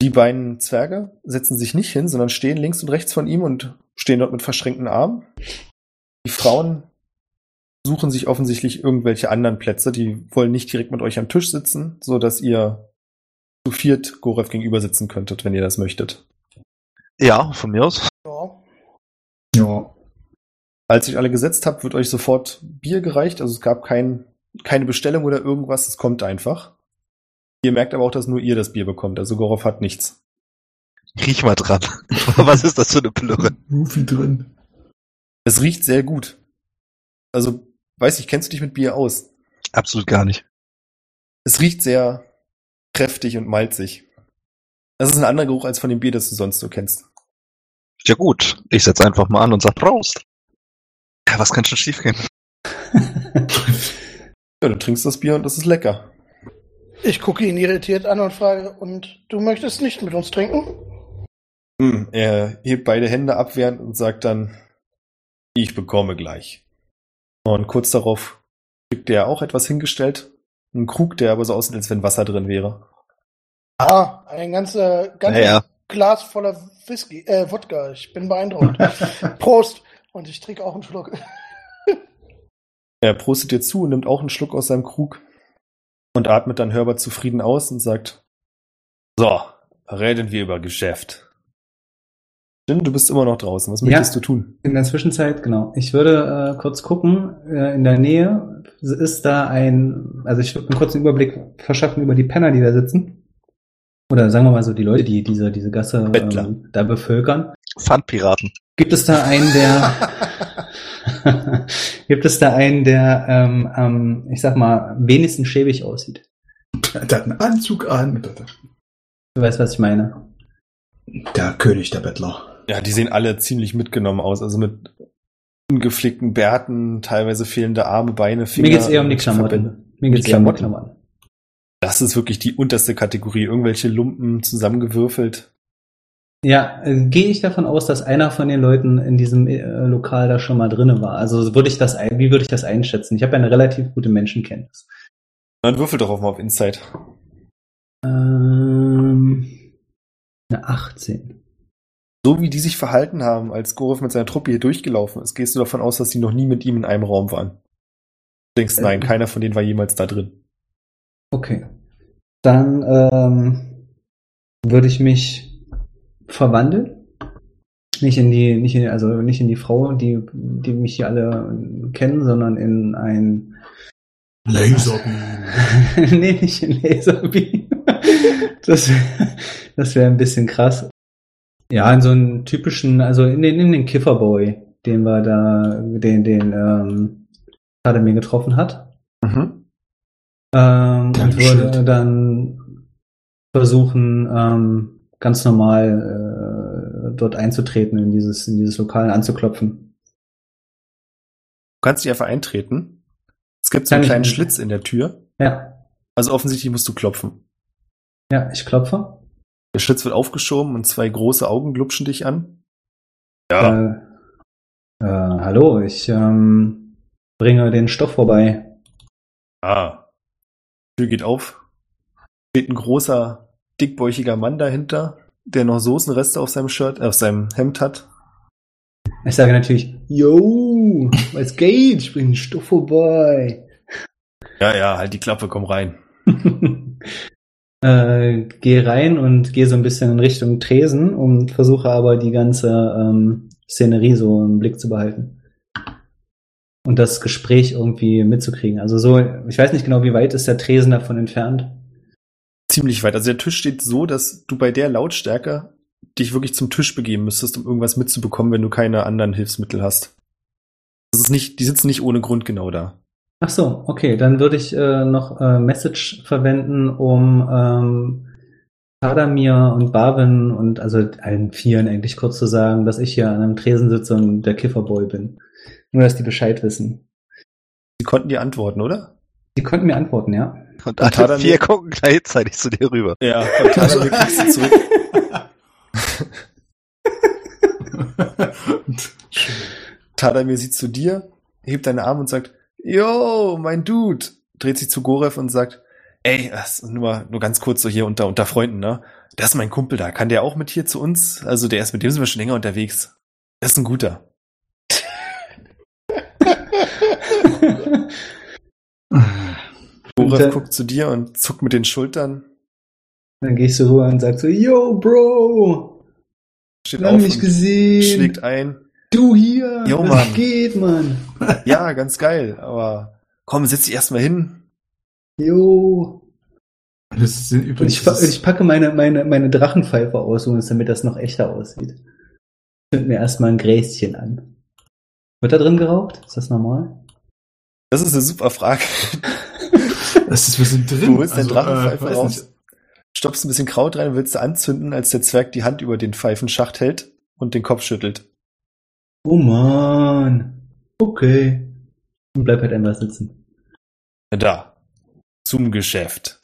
Die beiden Zwerge setzen sich nicht hin, sondern stehen links und rechts von ihm und stehen dort mit verschränkten Armen. Die Frauen suchen sich offensichtlich irgendwelche anderen Plätze. Die wollen nicht direkt mit euch am Tisch sitzen, so dass ihr zu viert Gorev gegenüber sitzen könntet, wenn ihr das möchtet. Ja, von mir aus. Ja. Ja. Als ihr euch alle gesetzt habt, wird euch sofort Bier gereicht. Also es gab kein, keine Bestellung oder irgendwas. Es kommt einfach. Ihr merkt aber auch, dass nur ihr das Bier bekommt. Also Gorov hat nichts. Riech mal dran. Was ist das für eine Plürre? Rufi drin. Es riecht sehr gut. Also, weiß ich, kennst du dich mit Bier aus? Absolut gar nicht. Es riecht sehr kräftig und malzig. Das ist ein anderer Geruch als von dem Bier, das du sonst so kennst. Ja gut, ich setz einfach mal an und sag Prost. Ja, was kann schon schiefgehen? Ja, du trinkst das Bier und das ist lecker. Ich gucke ihn irritiert an und frage, und du möchtest nicht mit uns trinken? Hm, er hebt beide Hände abwehrend und sagt dann, ich bekomme gleich. Und kurz darauf kriegt er auch etwas hingestellt. Ein Krug, der aber so aussieht, als wenn Wasser drin wäre. Ah, ein ganzer, ganzes Naja, Glas voller Whisky, äh, Wodka. Ich bin beeindruckt. Prost! Und ich trinke auch einen Schluck. Er prostet dir zu und nimmt auch einen Schluck aus seinem Krug und atmet dann hörbar zufrieden aus und sagt, so, reden wir über Geschäft. Jin, du bist immer noch draußen. Was Ja. möchtest du tun? In der Zwischenzeit, genau. Ich würde äh, kurz gucken, äh, in der Nähe ist da ein, also ich würde einen kurzen Überblick verschaffen über die Penner, die da sitzen. Oder sagen wir mal so, die Leute, die diese, diese Gasse ähm, da bevölkern. Pfandpiraten. Gibt es da einen, der, Gibt es da einen, der, ähm, ähm, ich sag mal, wenigstens schäbig aussieht? Der hat einen Anzug an. Du weißt, was ich meine. Der König der Bettler. Ja, die sehen alle ziemlich mitgenommen aus. Also mit ungeflickten Bärten, teilweise fehlende Arme, Beine, Finger. Mir geht's eher um die Verbände. Klamotten. Mir geht's eher um die Klamotten? Klamotten. Das ist wirklich die unterste Kategorie. Irgendwelche Lumpen zusammengewürfelt. Ja, äh, gehe ich davon aus, dass einer von den Leuten in diesem äh, Lokal da schon mal drinne war. Also würde ich das, ein- wie würde ich das einschätzen? Ich habe eine relativ gute Menschenkenntnis. Dann würfel doch auch mal auf Insight. Ähm, eine 18. So wie die sich verhalten haben, als Gorov mit seiner Truppe hier durchgelaufen ist, gehst du davon aus, dass sie noch nie mit ihm in einem Raum waren. Du denkst, nein, Ähm. keiner von denen war jemals da drin. Okay. Dann ähm, würde ich mich verwandeln. Nicht in die, nicht in, also nicht in die Frau, die, die mich hier alle kennen, sondern in ein Laserbeam. nee, nicht in Laserbeam. Das, das wäre ein bisschen krass. Ja, in so einen typischen, also in den, in den Kifferboy, den wir da, den, den, ähm, gerade mir getroffen hat. Mhm. Ähm, und würde dann versuchen, ähm, ganz normal äh, dort einzutreten in dieses, in dieses Lokal anzuklopfen. Du kannst dich einfach eintreten. Es gibt so Kann einen ich kleinen. Schlitz in der Tür. Ja, Also offensichtlich musst du klopfen. ja, ich klopfe. Der Schlitz wird aufgeschoben und zwei große Augen glupschen dich an. Äh, äh, hallo, ich ähm, bringe den Stoff vorbei. Ah. Tür geht auf. Steht ein großer, dickbäuchiger Mann dahinter, der noch Soßenreste auf seinem Shirt, äh, auf seinem Hemd hat. Ich sage natürlich, yo, was geht? Ich bringe den Stoff vorbei. Ja, ja, halt die Klappe, komm rein. äh, gehe rein und gehe so ein bisschen in Richtung Tresen und versuche aber die ganze ähm, Szenerie so im Blick zu behalten. Und das Gespräch irgendwie mitzukriegen. Also so, ich weiß nicht genau, wie weit ist der Tresen davon entfernt. Ziemlich weit. Also der Tisch steht so, dass du bei der Lautstärke dich wirklich zum Tisch begeben müsstest, um irgendwas mitzubekommen, wenn du keine anderen Hilfsmittel hast. Das ist nicht, die sitzen nicht ohne Grund genau da. Ach so, okay, dann würde ich äh, noch äh, Message verwenden, um ähm, Tadamir und Barwin und also allen Vieren eigentlich kurz zu sagen, dass ich hier an einem Tresen sitze und der Kifferboy bin. Nur, dass die Bescheid wissen. Sie konnten dir antworten, oder? Die konnten mir antworten, ja. Und Und alle Tadamir- vier gucken gleichzeitig zu dir rüber. Ja, und Tadamir kriegst du zurück. Tadamir sieht zu dir, hebt deine Arme und sagt, Yo, mein Dude, dreht sich zu Gorev und sagt, ey, nur, nur ganz kurz so hier unter, unter Freunden, ne? Das ist mein Kumpel da. Kann der auch mit hier zu uns? Also der ist mit dem sind wir schon länger unterwegs. Das ist ein guter. Gorev guckt zu dir und zuckt mit den Schultern, Dann gehst du rüber und sagst so, yo, Bro, steht lang auf nicht gesehen. schlägt ein. Du hier, Jo, was Mann. geht, Mann? Ja, ganz geil, aber komm, setz dich erstmal hin. Jo. Das sind Und übrigens. ich, pa- ich packe meine, meine, meine Drachenpfeife aus, damit das noch echter aussieht. Ich zünd mir erstmal ein Gräschen an. Wird da drin geraucht? Ist das normal? Das ist eine super Frage. das ist, wir sind drin. Du holst deine Also, Drachenpfeife äh, raus, nicht. stoppst ein bisschen Kraut rein, willst du anzünden, als der Zwerg die Hand über den Pfeifenschacht hält und den Kopf schüttelt. Oh man. Okay. Und bleib halt einfach sitzen. Da. Zum Geschäft.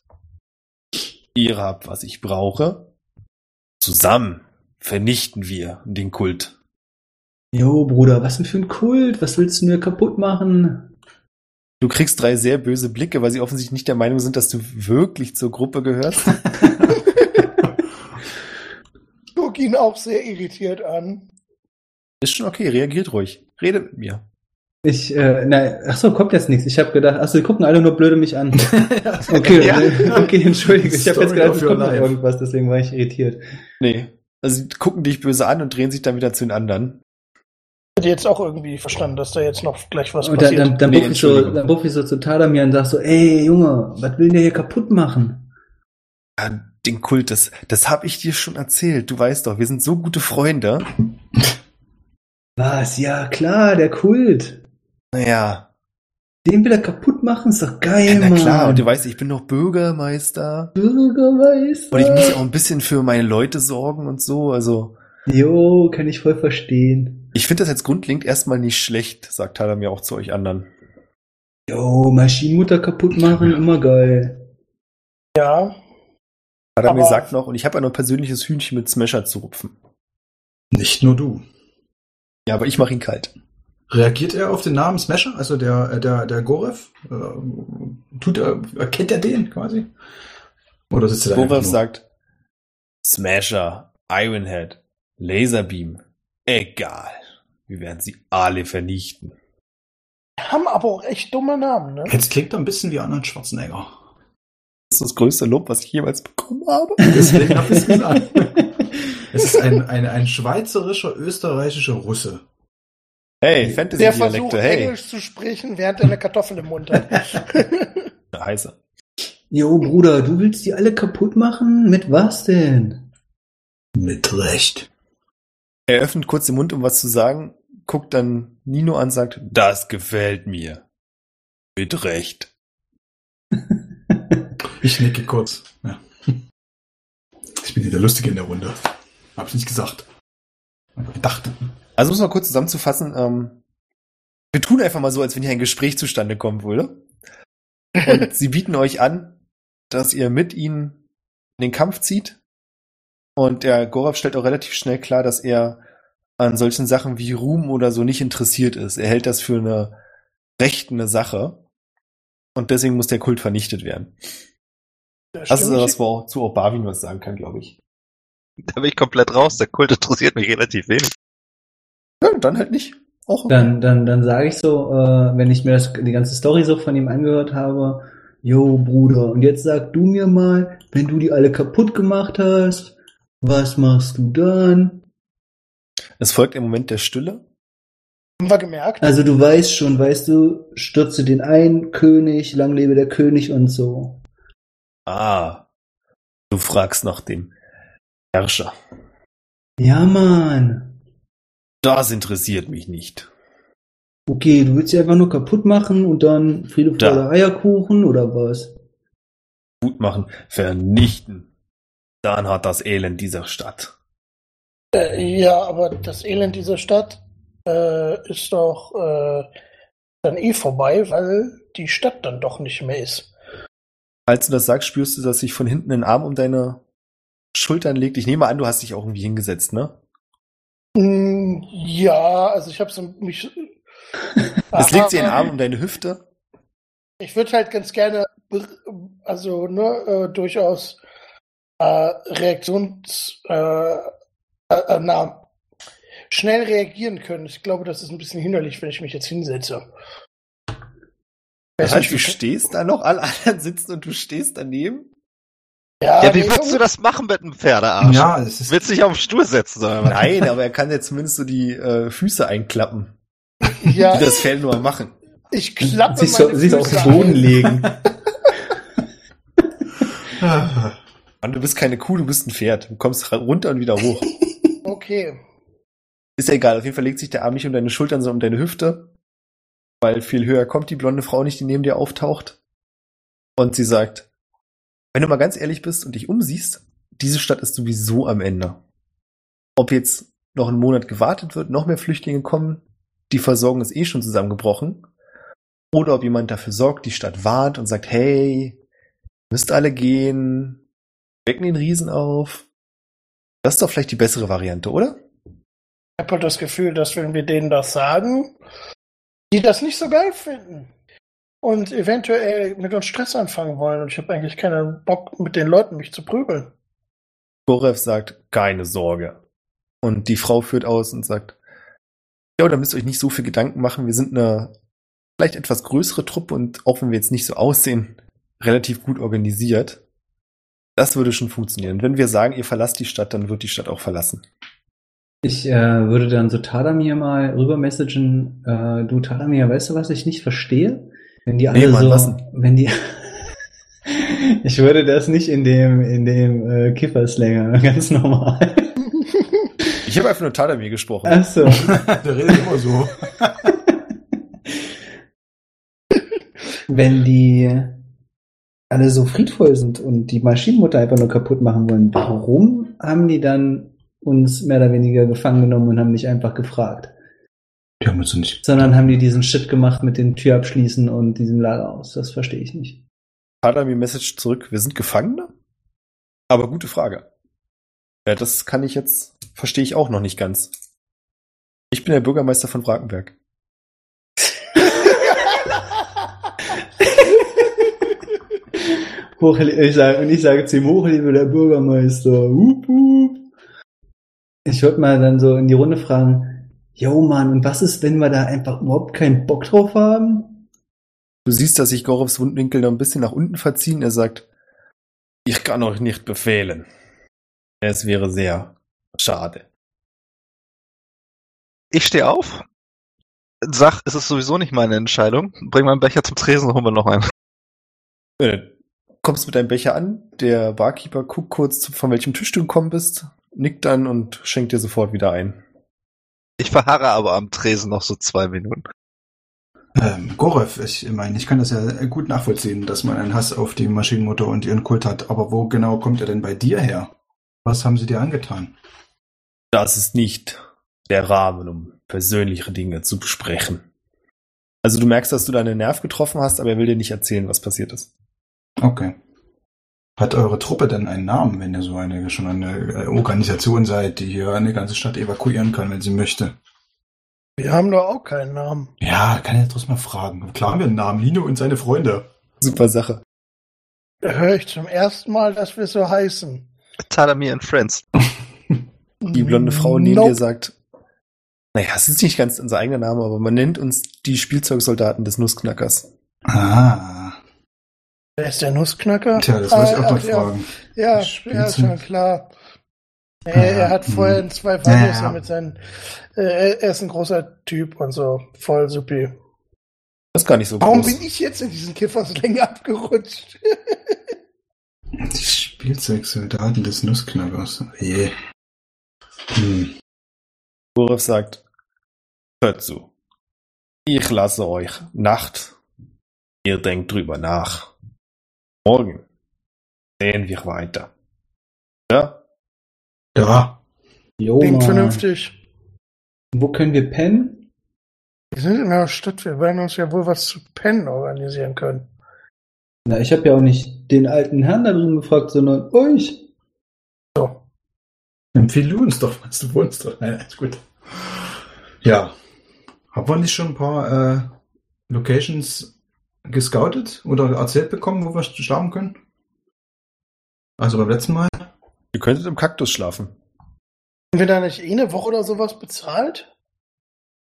Ihr habt, was ich brauche. Zusammen vernichten wir den Kult. Jo, Bruder, was denn für ein Kult? Was willst du mir kaputt machen? Du kriegst drei sehr böse Blicke, weil sie offensichtlich nicht der Meinung sind, dass du wirklich zur Gruppe gehörst. Guck ihn auch sehr irritiert an. Ist schon okay, reagiert ruhig. Rede mit mir. Ich, äh, nein, ach so, kommt jetzt nichts. Ich habe gedacht, ach so, die gucken alle nur blöde mich an. Okay, Ja. okay, entschuldige. Ich habe jetzt gedacht, es kommt noch irgendwas, deswegen war ich irritiert. Nee. Also sie gucken dich böse an und drehen sich dann wieder zu den anderen. Ich hätte jetzt auch irgendwie verstanden, dass da jetzt noch gleich was Und dann, passiert. dann, dann, Nee, buff ich so, dann buff ich so zu Tadamir und sag so, ey Junge, was will der hier kaputt machen? Ja, den Kult, das, das habe ich dir schon erzählt. Du weißt doch, wir sind so gute Freunde. Was? Ja, klar, der Kult. Naja, Den will er kaputt machen, ist doch geil, ja, na Mann. klar, und du weißt, ich bin doch Bürgermeister. Bürgermeister. Und ich muss ja auch ein bisschen für meine Leute sorgen und so. Also, Jo, kann ich voll verstehen. ich finde das jetzt grundlegend erstmal nicht schlecht, sagt Tyler mir auch zu euch anderen. Jo, Maschinenmutter kaputt machen, immer geil. Ja, Tyler mir sagt noch, und ich habe ja noch ein persönliches Hühnchen mit Smasher zu rupfen. Nicht nur du. Ja, aber ich mache ihn kalt. Reagiert er auf den Namen Smasher, also der, äh, der, der Gorev? Äh, Tut er, erkennt er den quasi? Oder sitzt er da Gorev sagt, Smasher, Ironhead, Laserbeam, egal. Wir werden sie alle vernichten. haben aber auch echt dumme Namen, ne? Jetzt klingt er ein bisschen wie Arnold Schwarzenegger. Das ist das größte Lob, was ich jemals bekommen habe. Deswegen habe ich es gesagt. Es ist ein, ein, ein schweizerischer, österreichischer Russe. Hey, Der versucht Fantasy-Dialekte, hey. Englisch zu sprechen, während er eine Kartoffel im Mund hat. Na, heiße. Jo, Bruder, du willst die alle kaputt machen? Mit was denn? Mit Recht. Er öffnet kurz den Mund, um was zu sagen, guckt dann Nino an, sagt, das gefällt mir. Mit Recht. Ich nicke kurz. Ja. Ich bin hier der Lustige in der Runde. Hab ich nicht gesagt. Gedacht. Also muss man kurz zusammenzufassen, ähm, wir tun einfach mal so, als wenn hier ein Gespräch zustande kommen würde. Und sie bieten euch an, dass ihr mit ihnen in den Kampf zieht. Und der Gorav stellt auch relativ schnell klar, dass er an solchen Sachen wie Ruhm oder so nicht interessiert ist. Er hält das für eine rechtende Sache. Und deswegen muss der Kult vernichtet werden. Das Das ist das, wozu auch Barwin was sagen kann, glaube ich. Da bin ich komplett raus. Der Kult interessiert mich relativ wenig. Ja, dann halt nicht. Auch okay. Dann, dann, dann sage ich so, äh, wenn ich mir das, die ganze Story so von ihm angehört habe, Jo, Bruder, und jetzt sag du mir mal, wenn du die alle kaputt gemacht hast, was machst du dann? Es folgt im Moment der Stille. Haben wir gemerkt. Also du weißt schon, weißt du, stürze den ein, König, lang lebe der König und so. Ah, du fragst nach dem Herrscher. Ja, Mann. Das interessiert mich nicht. Okay, du willst sie einfach nur kaputt machen und dann Friede, Da. Freude, Eierkuchen oder was? Gut machen, vernichten. Dann hat das Elend dieser Stadt. Äh, ja, aber das Elend dieser Stadt äh, ist doch äh, dann eh vorbei, weil die Stadt dann doch nicht mehr ist. Als du das sagst, spürst du, dass sich von hinten ein Arm um deine Schultern legt. Ich nehme an, du hast dich auch irgendwie hingesetzt, ne? Mm, ja, also ich habe so mich. Es legt ein Aber Arm um deine Hüfte. Ich würde halt ganz gerne, also ne, äh, durchaus äh, Reaktions, äh, äh, äh, na, schnell reagieren können. Ich glaube, das ist ein bisschen hinderlich, wenn ich mich jetzt hinsetze. Das heißt, du stehst da noch, alle anderen sitzen und du stehst daneben. Ja, Ja, wie nee, würdest du das machen mit einem Pferdearsch? Ja, es ist, Willst du dich auf den Stuhl setzen? Oder was? Nein, aber er kann ja zumindest so die äh, Füße einklappen, ja, wie das Pferd nur machen. ich klappe Sich, meine so, sich auf Füße den Boden ein. legen. Mann, du bist keine Kuh, du bist ein Pferd. Du kommst runter und wieder hoch. Okay. Ist ja egal, auf jeden Fall legt sich der Arm nicht um deine Schultern, sondern um deine Hüfte. Weil viel höher kommt die blonde Frau nicht, die neben dir auftaucht. Und sie sagt, wenn du mal ganz ehrlich bist und dich umsiehst, diese Stadt ist sowieso am Ende. Ob jetzt noch einen Monat gewartet wird, noch mehr Flüchtlinge kommen, die Versorgung ist eh schon zusammengebrochen. Oder ob jemand dafür sorgt, die Stadt warnt und sagt, hey, müsst alle gehen, wecken den Riesen auf. Das ist doch vielleicht die bessere Variante, oder? Ich habe halt das Gefühl, dass wenn wir denen das sagen, die das nicht so geil finden. Und eventuell mit uns Stress anfangen wollen. Und ich habe eigentlich keinen Bock, mit den Leuten mich zu prügeln. Gorev sagt, keine Sorge. Und die Frau führt aus und sagt, ja, da müsst ihr euch nicht so viel Gedanken machen. Wir sind eine vielleicht etwas größere Truppe und auch wenn wir jetzt nicht so aussehen, relativ gut organisiert. Das würde schon funktionieren. Wenn wir sagen, ihr verlasst die Stadt, dann wird die Stadt auch verlassen. Ich äh, würde dann so Tadamir mal rüber messagen, äh, du Tadamir, weißt du, was ich nicht verstehe? Wenn die alle Nee, Mann, so, was wenn die, ich würde das nicht in dem, in dem äh, Kifferslänger, ganz normal. Ich habe einfach nur Tadamir gesprochen. Ach so. Der redet immer so. Wenn die alle so friedvoll sind und die Maschinenmutter einfach nur kaputt machen wollen, warum haben die dann uns mehr oder weniger gefangen genommen und haben nicht einfach gefragt? Die haben uns nicht. Sondern haben die diesen Shit gemacht mit den Tür abschließen und diesem Lager aus. Das verstehe ich nicht. Tadamir Message zurück, wir sind Gefangene? Aber gute Frage. Ja, das kann ich jetzt, verstehe ich auch noch nicht ganz. Ich bin der Bürgermeister von. Hochlie ich sage, und ich sage zu ihm, Hochliebe der Bürgermeister. Hup, hup. Ich würde mal dann so in die Runde fragen, yo Mann, und was ist, wenn wir da einfach überhaupt keinen Bock drauf haben? Du siehst, dass sich Gorovs Wundwinkel noch ein bisschen nach unten verziehen. Er sagt, ich kann euch nicht befehlen. Es wäre sehr schade. Ich stehe auf, sag, es ist sowieso nicht meine Entscheidung. Bring meinen Becher zum Tresen, holen wir noch einen. Äh, kommst mit deinem Becher an, der Barkeeper guckt kurz, von welchem Tisch du gekommen bist, nickt dann und schenkt dir sofort wieder ein. Ich verharre aber am Tresen noch so zwei Minuten. Ähm, Gorev, ich meine, ich kann das ja gut nachvollziehen, dass man einen Hass auf die Maschinenmutter und ihren Kult hat. Aber wo genau kommt er denn bei dir her? Was haben sie dir angetan? Das ist nicht der Rahmen, um persönliche Dinge zu besprechen. Also du merkst, dass du deinen Nerv getroffen hast, aber er will dir nicht erzählen, was passiert ist. Okay. Hat eure Truppe denn einen Namen, wenn ihr so eine schon eine äh, Organisation seid, die hier eine ganze Stadt evakuieren kann, wenn sie möchte? Wir haben doch auch keinen Namen. Ja, kann ich trotzdem mal fragen. Klar haben wir einen Namen, Lino und seine Freunde. Super Sache. Da höre ich zum ersten Mal, dass wir so heißen. Tadamir and Friends. Die blonde Frau neben Nope. dir sagt, naja, es ist nicht ganz unser eigener Name, aber man nennt uns die Spielzeugsoldaten des Nussknackers. Ah, Wer ist der Nussknacker? tja, das wollte ich Ah, auch noch ja. fragen. Ja, ja, schon klar. Er, er hat hm. vorher in zwei Ja, Videos ja. mit seinen, äh, er ist ein großer Typ und so, voll supi. Das ist gar nicht so Warum groß. bin ich jetzt in diesen Kifferslänger abgerutscht? Die Spielzeugsoldaten des Nussknackers. Je. Hm. Boris sagt, hört zu. Ich lasse euch Nacht. Ihr denkt drüber nach. Morgen sehen wir weiter. Ja? Ja. Jo, Klingt Mann. vernünftig. Wo können wir pennen? Wir sind in der Stadt, wir werden uns ja wohl was zu pennen organisieren können. Na, ich habe ja auch nicht den alten Herrn da drin gefragt, sondern euch. So. Empfehle du uns doch, was du wohnst doch. Nein, ist gut. Ja. Haben wir nicht schon ein paar äh, Locations gescoutet oder erzählt bekommen, wo wir schlafen können? Also beim letzten Mal? Ihr könntet im Kaktus schlafen. Haben wir da nicht eh eine Woche oder sowas bezahlt?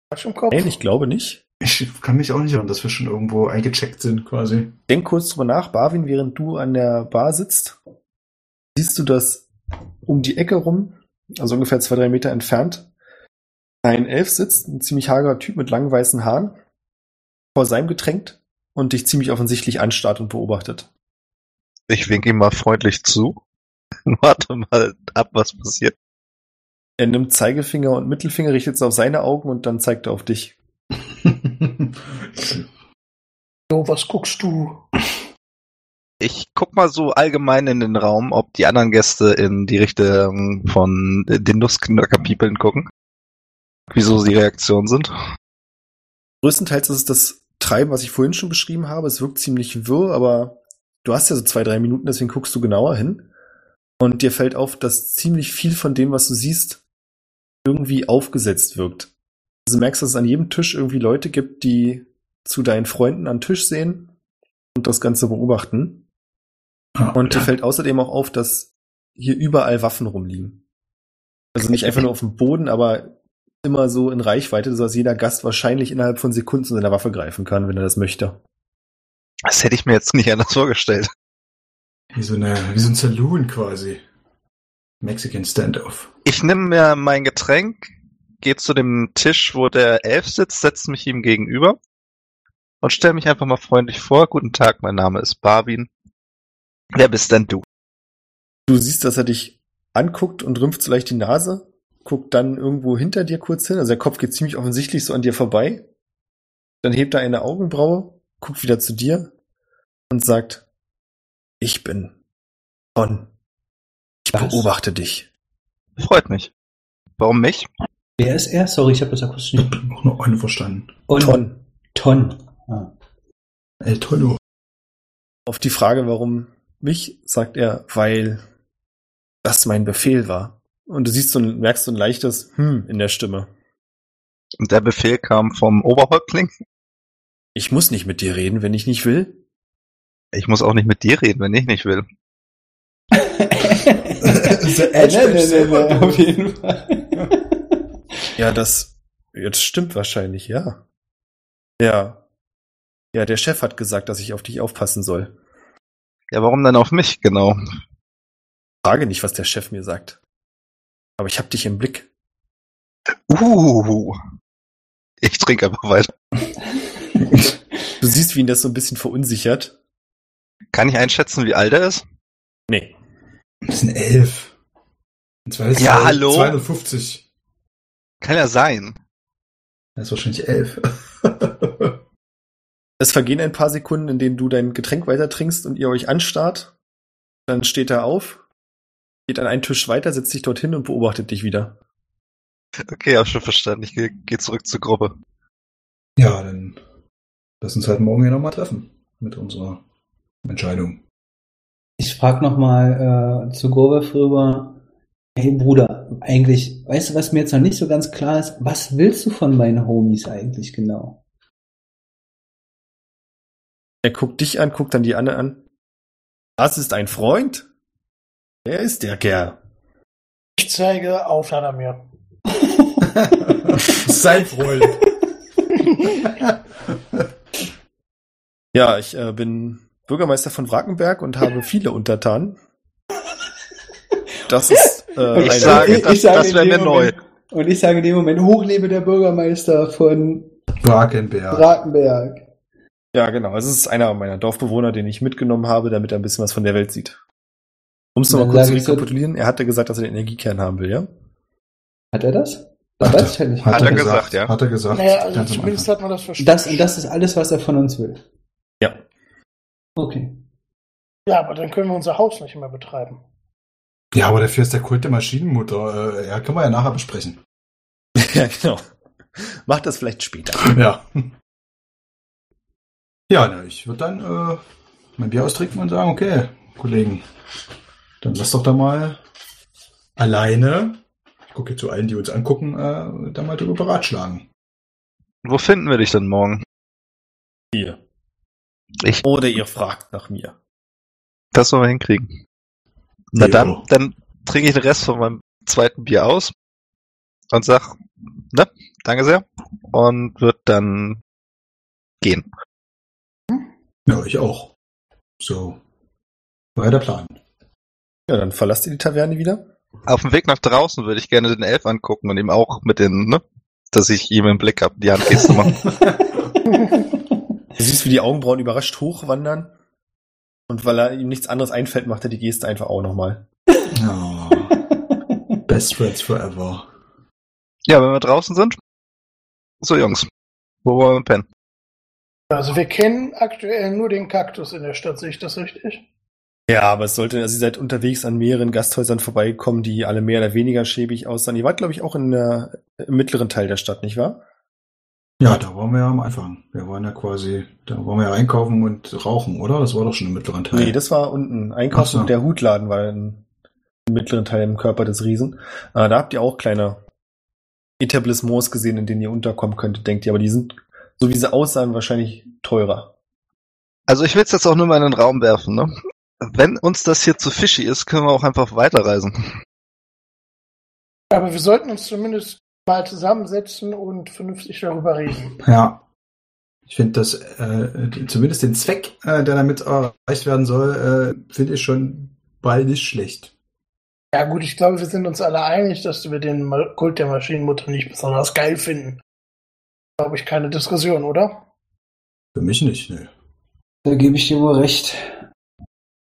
Quatsch im Kopf? Nein, ich glaube nicht. Ich kann mich auch nicht erinnern, dass wir schon irgendwo eingecheckt sind, quasi. Denk kurz drüber nach, Barwin, während du an der Bar sitzt, siehst du, dass um die Ecke rum, also ungefähr zwei, drei Meter entfernt, ein Elf sitzt, ein ziemlich hagerer Typ mit langen weißen Haaren, vor seinem Getränk und dich ziemlich offensichtlich anstarrt und beobachtet. Ich winke ihm mal freundlich zu. Warte mal ab, was passiert. Er nimmt Zeigefinger und Mittelfinger, richtet es auf seine Augen und dann zeigt er auf dich. So, was guckst du? Ich guck mal so allgemein in den Raum, ob die anderen Gäste in die Richtung von den Nussknacker-Peoplen gucken. Wieso die Reaktionen sind. Größtenteils ist es das Treiben, was ich vorhin schon beschrieben habe. Es wirkt ziemlich wirr, aber du hast ja so zwei, drei Minuten, deswegen guckst du genauer hin. Und dir fällt auf, dass ziemlich viel von dem, was du siehst, irgendwie aufgesetzt wirkt. Also du merkst, dass es an jedem Tisch irgendwie Leute gibt, die zu deinen Freunden an Tisch sehen und das Ganze beobachten. Und dir fällt außerdem auch auf, dass hier überall Waffen rumliegen. Also nicht einfach nur auf dem Boden, aber immer so in Reichweite, sodass jeder Gast wahrscheinlich innerhalb von Sekunden zu seiner Waffe greifen kann, wenn er das möchte. Das hätte ich mir jetzt nicht anders vorgestellt. Wie so, eine, wie so ein Saloon quasi. Mexican Standoff. Ich nehme mir mein Getränk, gehe zu dem Tisch, wo der Elf sitzt, setze mich ihm gegenüber und stelle mich einfach mal freundlich vor. Guten Tag, mein Name ist Barwin. Wer bist denn du? Du siehst, dass er dich anguckt und rümpft so leicht die Nase guckt dann irgendwo hinter dir kurz hin. Also der Kopf geht ziemlich offensichtlich so an dir vorbei. Dann hebt er eine Augenbraue, guckt wieder zu dir und sagt, ich bin Ton. Ich Was? beobachte dich. Freut mich. Warum mich? Wer ist er? Sorry, ich habe das akustisch Ich nicht. hab auch nur einen verstanden. Und Ton. Ton. Ah. El Tollo. Auf die Frage, warum mich, sagt er, weil das mein Befehl war. Und du siehst so ein, merkst so ein leichtes Hm in der Stimme. Und der Befehl kam vom Oberhäuptling. Ich muss nicht mit dir reden, wenn ich nicht will. Ich muss auch nicht mit dir reden, wenn ich nicht will. äh, ne, ne, ne, ne, auf jeden Fall. Ja, das jetzt stimmt wahrscheinlich, ja. Ja. Ja, der Chef hat gesagt, dass ich auf dich aufpassen soll. Ja, warum dann auf mich, genau? Frage nicht, was der Chef mir sagt. Aber ich hab dich im Blick. Uh. Ich trinke einfach weiter. Du siehst, wie ihn das so ein bisschen verunsichert. Kann ich einschätzen, wie alt er ist? Nee. Das sind elf. Ja, er hallo? 250. Kann ja sein. Das ist wahrscheinlich elf. Es vergehen ein paar Sekunden, in denen du dein Getränk weiter trinkst und ihr euch anstarrt. Dann steht er auf, geht an einen Tisch weiter, setzt sich dorthin und beobachtet dich wieder. Okay, hab schon verstanden. Ich gehe geh zurück zur Gruppe. ja, dann lass uns halt morgen hier nochmal treffen. Mit unserer Entscheidung. Ich frag noch mal äh, zu Gorbev rüber. Hey Bruder, eigentlich, weißt du, was mir jetzt noch nicht so ganz klar ist? Was willst du von meinen Homies eigentlich genau? Er guckt dich an, guckt dann die anderen an. Das ist ein Freund? Wer ist der Kerl? Ich zeige auf Nadamir. Sein Freund. Ja, ich äh, bin Bürgermeister von Wrackenberg und habe viele Untertanen. Das ist äh, Ich sage, das- das in wär dem mir neu. Und ich sage in dem Moment, hochlebe der Bürgermeister von Brakenberg. Bratenberg. Ja, genau. Es ist einer meiner Dorfbewohner, den ich mitgenommen habe, damit er ein bisschen was von der Welt sieht. Um es nochmal kurz zu rekapitulieren, er hatte gesagt, dass er den Energiekern haben will, ja? Hat er das? Das weiß ich ja nicht. Hat er gesagt, ja. Hat er gesagt. Naja, also zumindest hat man das verstanden. Das, und das ist alles, was er von uns will. Ja. Okay. Ja, aber dann können wir unser Haus nicht mehr betreiben. Ja, aber dafür ist der Kult der Maschinenmutter. Äh, ja, können wir ja nachher besprechen. ja, genau. Macht das vielleicht später. Ja. Ja, na, ich würde dann äh, mein Bier austrinken und sagen, okay, Kollegen, dann lass doch da mal alleine, ich gucke jetzt zu allen, die uns angucken, äh, da mal drüber beratschlagen. Wo finden wir dich denn morgen? Hier. Ich, Oder ihr fragt nach mir. das wollen wir hinkriegen. Na Jo. dann, dann trinke ich den Rest von meinem zweiten Bier aus und sag, ne, danke sehr. Und wird dann gehen. Ja, ich auch. So, war ja der Plan. Ja, dann verlasst ihr die Taverne wieder. Auf dem Weg nach draußen würde ich gerne den Elf angucken und ihm auch mit den, ne, dass ich ihm im Blick hab, die Handgeste machen. Du siehst, wie die Augenbrauen überrascht hochwandern. Und weil er ihm nichts anderes einfällt, macht er die Geste einfach auch nochmal. Oh, best friends forever. ja, wenn wir draußen sind. So, Jungs. Wo wollen wir pennen? Also wir kennen aktuell nur den Kaktus in der Stadt, sehe ich das richtig? Ja, aber es sollte, also ihr seid unterwegs an mehreren Gasthäusern vorbeigekommen, die alle mehr oder weniger schäbig aussahen. Ihr wart, glaube ich, auch in der, im mittleren Teil der Stadt, nicht wahr? Ja, da waren wir ja am Anfang. Wir waren ja quasi, da waren wir ja einkaufen und rauchen, oder? Das war doch schon im mittleren Teil. Nee, das war unten. Einkauf Ach so. und der Hutladen war im, im mittleren Teil im Körper des Riesen. Äh, da habt ihr auch kleine Etablissements gesehen, in denen ihr unterkommen könntet, denkt ihr. Aber die sind, so wie sie aussahen, wahrscheinlich teurer. Also ich will es jetzt auch nur mal in den Raum werfen, ne? Wenn uns das hier zu fishy ist, können wir auch einfach weiterreisen. Aber wir sollten uns zumindest mal zusammensetzen und vernünftig darüber reden. Ja. Ich finde das, äh, zumindest den Zweck, äh, der damit erreicht werden soll, äh, finde ich schon bald nicht schlecht. Ja gut, ich glaube, wir sind uns alle einig, dass wir den Kult der Maschinenmutter nicht besonders geil finden. Glaube ich, keine Diskussion, oder? Für mich nicht, ne. Da gebe ich dir wohl recht.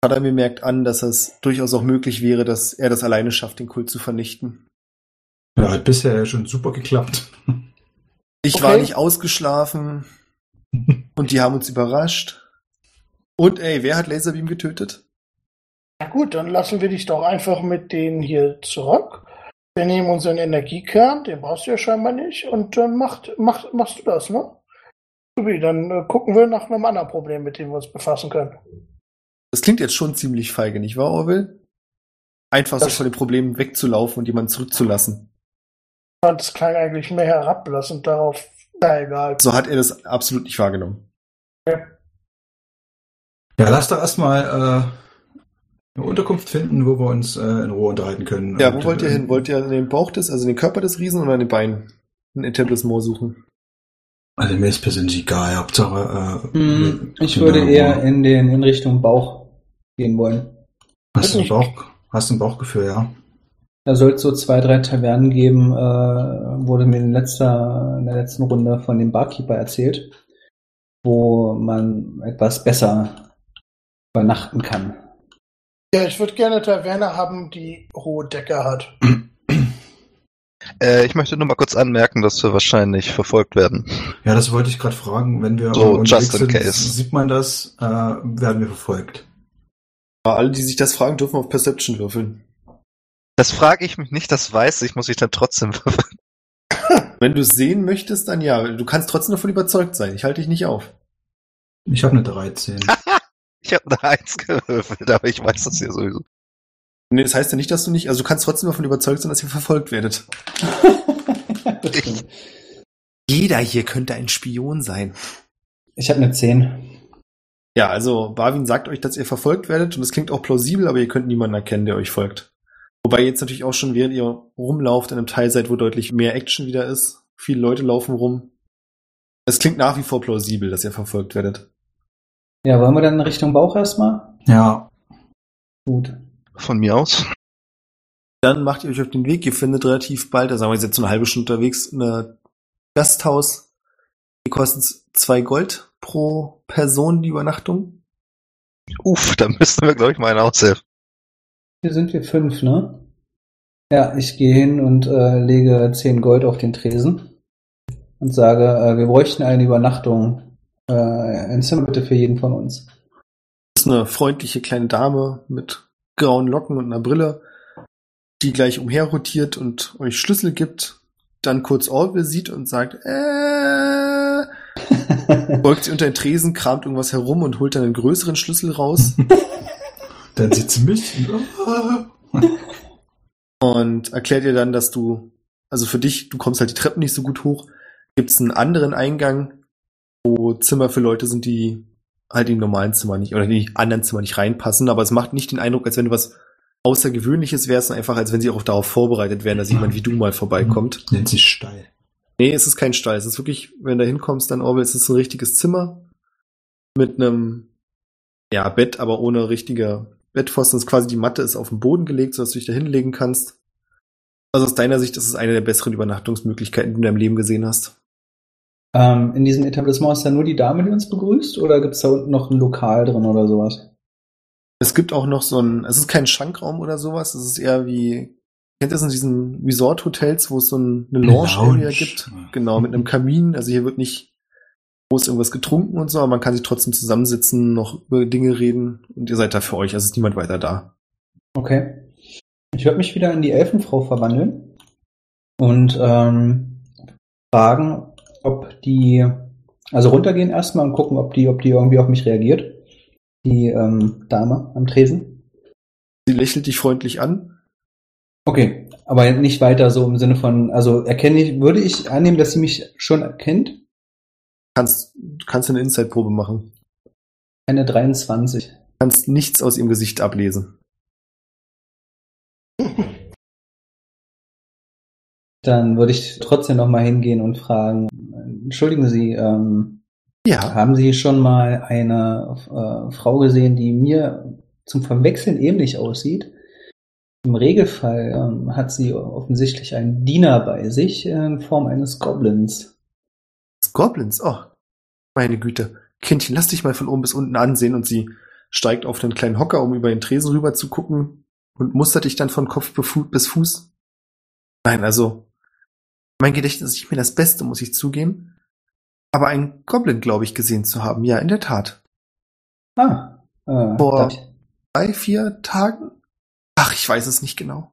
Hat er mir merkt an, dass es durchaus auch möglich wäre, dass er das alleine schafft, den Kult zu vernichten. Ja, hat bisher schon super geklappt. Ich Okay. war nicht ausgeschlafen und die haben uns überrascht. Und ey, wer hat Laserbeam getötet? Na gut, dann lassen wir dich doch einfach mit denen hier zurück. Wir nehmen unseren Energiekern, den brauchst du ja scheinbar nicht, und dann macht, macht, machst du das, ne? Subi, dann äh, gucken wir nach einem anderen Problem, mit dem wir uns befassen können. Das klingt jetzt schon ziemlich feige, nicht wahr, Orwell? Einfach so Das- von den Problemen wegzulaufen und jemanden zurückzulassen. Es klang eigentlich mehr herablassend darauf. Na egal. So hat er das absolut nicht wahrgenommen. Ja, lass doch erstmal äh, eine Unterkunft finden, wo wir uns äh, in Ruhe unterhalten können. Ja, Und, wo wollt ihr äh, hin? Wollt ihr in den Bauch des, also in den Körper des Riesen oder in den Beinen? Ein Etablissement suchen. Also mir ist persönlich egal, Hauptsache. Äh, Hm, ich würde eher in den in Richtung Bauch gehen wollen. Hast du ein Bauch, hast du ein Bauchgefühl, ja? Da soll es so zwei, drei Tavernen geben, äh, wurde mir in, letzter, in der letzten Runde von dem Barkeeper erzählt, wo man etwas besser übernachten kann. Ja, ich würde gerne Taverne haben, die hohe Decke hat. Äh, ich möchte nur mal kurz anmerken, dass wir wahrscheinlich verfolgt werden. Ja, das wollte ich gerade fragen. Wenn wir So, unterwegs just in sind, case. sieht man das, äh, werden wir verfolgt. Aber alle, die sich das fragen, dürfen auf Perception würfeln. Das frage ich mich nicht, das weiß ich, muss ich dann trotzdem verfolgen. Wenn du es sehen möchtest, dann ja. Du kannst trotzdem davon überzeugt sein. Ich halte dich nicht auf. Ich habe eine 13. Ich habe eine Eins gewürfelt, aber ich weiß das hier sowieso. Nee, das heißt ja nicht, dass du nicht, also du kannst trotzdem davon überzeugt sein, dass ihr verfolgt werdet. Stimmt. Jeder hier könnte ein Spion sein. ich habe eine 10. Ja, also Barwin sagt euch, dass ihr verfolgt werdet und es klingt auch plausibel, aber ihr könnt niemanden erkennen, der euch folgt. Wobei ihr jetzt natürlich auch schon, während ihr rumlauft, in einem Teil seid, wo deutlich mehr Action wieder ist. Viele Leute laufen rum. Es klingt nach wie vor plausibel, dass ihr verfolgt werdet. Ja, wollen wir dann in Richtung Bauch erstmal? Ja, Gut. Von mir aus. Dann macht ihr euch auf den Weg. Ihr findet relativ bald, da sagen wir jetzt so eine halbe Stunde unterwegs, ein Gasthaus. Hier kostet es zwei Gold pro Person die Übernachtung. Uff, da müssten wir, glaube ich, mal einen aushelfen. Hier sind wir fünf, ne? Ja, ich gehe hin und äh, lege 10 Gold auf den Tresen und sage, äh, wir bräuchten eine Übernachtung. Äh, ein Zimmer bitte für jeden von uns. Das ist eine freundliche kleine Dame mit grauen Locken und einer Brille, die gleich umherrotiert und euch Schlüssel gibt, dann kurz Orwell sieht und sagt, äh, beugt sie unter den Tresen, kramt irgendwas herum und holt dann einen größeren Schlüssel raus dann sieht sie mich. und erklärt ihr dann, dass du, also für dich, du kommst halt die Treppen nicht so gut hoch, gibt es einen anderen Eingang, wo Zimmer für Leute sind, die halt in die normalen Zimmer nicht, oder in die anderen Zimmer nicht reinpassen, aber es macht nicht den Eindruck, als wenn du was Außergewöhnliches wärst, sondern einfach, als wenn sie auch darauf vorbereitet wären, dass jemand wie du mal vorbeikommt. Nennt sich steil. Nee, es ist kein Stall. Es ist wirklich, wenn du da hinkommst, dann Orwell, es ist ein richtiges Zimmer mit einem, ja, Bett, aber ohne richtige Bettpfosten. Das ist quasi die Matte ist auf den Boden gelegt, sodass du dich da hinlegen kannst. Also aus deiner Sicht, ist eine der besseren Übernachtungsmöglichkeiten, die du in deinem Leben gesehen hast. Ähm, in diesem Etablissement ist da nur die Dame, die uns begrüßt, oder gibt es da unten noch ein Lokal drin oder sowas? Es gibt auch noch so ein, es ist kein Schankraum oder sowas, es ist eher wie, kennt ihr das in diesen Resort-Hotels, wo es so ein, eine Lounge-Area Lounge. gibt? Genau, mit einem Kamin. Also hier wird nicht groß irgendwas getrunken und so, aber man kann sich trotzdem zusammensitzen, noch über Dinge reden und ihr seid da für euch, also ist niemand weiter da. Okay. Ich würde mich wieder in die Elfenfrau verwandeln und ähm, fragen, ob die, also runtergehen erstmal und gucken, ob die, ob die irgendwie auf mich reagiert. Die ähm, Dame am Tresen. Sie lächelt dich freundlich an. Okay, aber nicht weiter so im Sinne von, also erkenne ich, würde ich annehmen, dass sie mich schon erkennt? Kannst, kannst eine Inside-Probe machen. Eine 23. Kannst nichts aus ihrem Gesicht ablesen. Dann würde ich trotzdem noch mal hingehen und fragen, entschuldigen Sie, ähm, Ja. haben Sie schon mal eine äh, Frau gesehen, die mir zum Verwechseln ähnlich aussieht? Im Regelfall ähm, hat sie offensichtlich einen Diener bei sich in Form eines Goblins. Goblins, oh, meine Güte. Kindchen, lass dich mal von oben bis unten ansehen und sie steigt auf den kleinen Hocker, um über den Tresen rüber zu gucken und mustert dich dann von Kopf bis Fuß. Nein, also, Mein Gedächtnis ist nicht mehr das Beste, muss ich zugeben. Aber einen Goblin, glaube ich, gesehen zu haben. Ja, in der Tat. Ah, äh, ich- Drei, vier Tagen? Ach, ich weiß es nicht genau.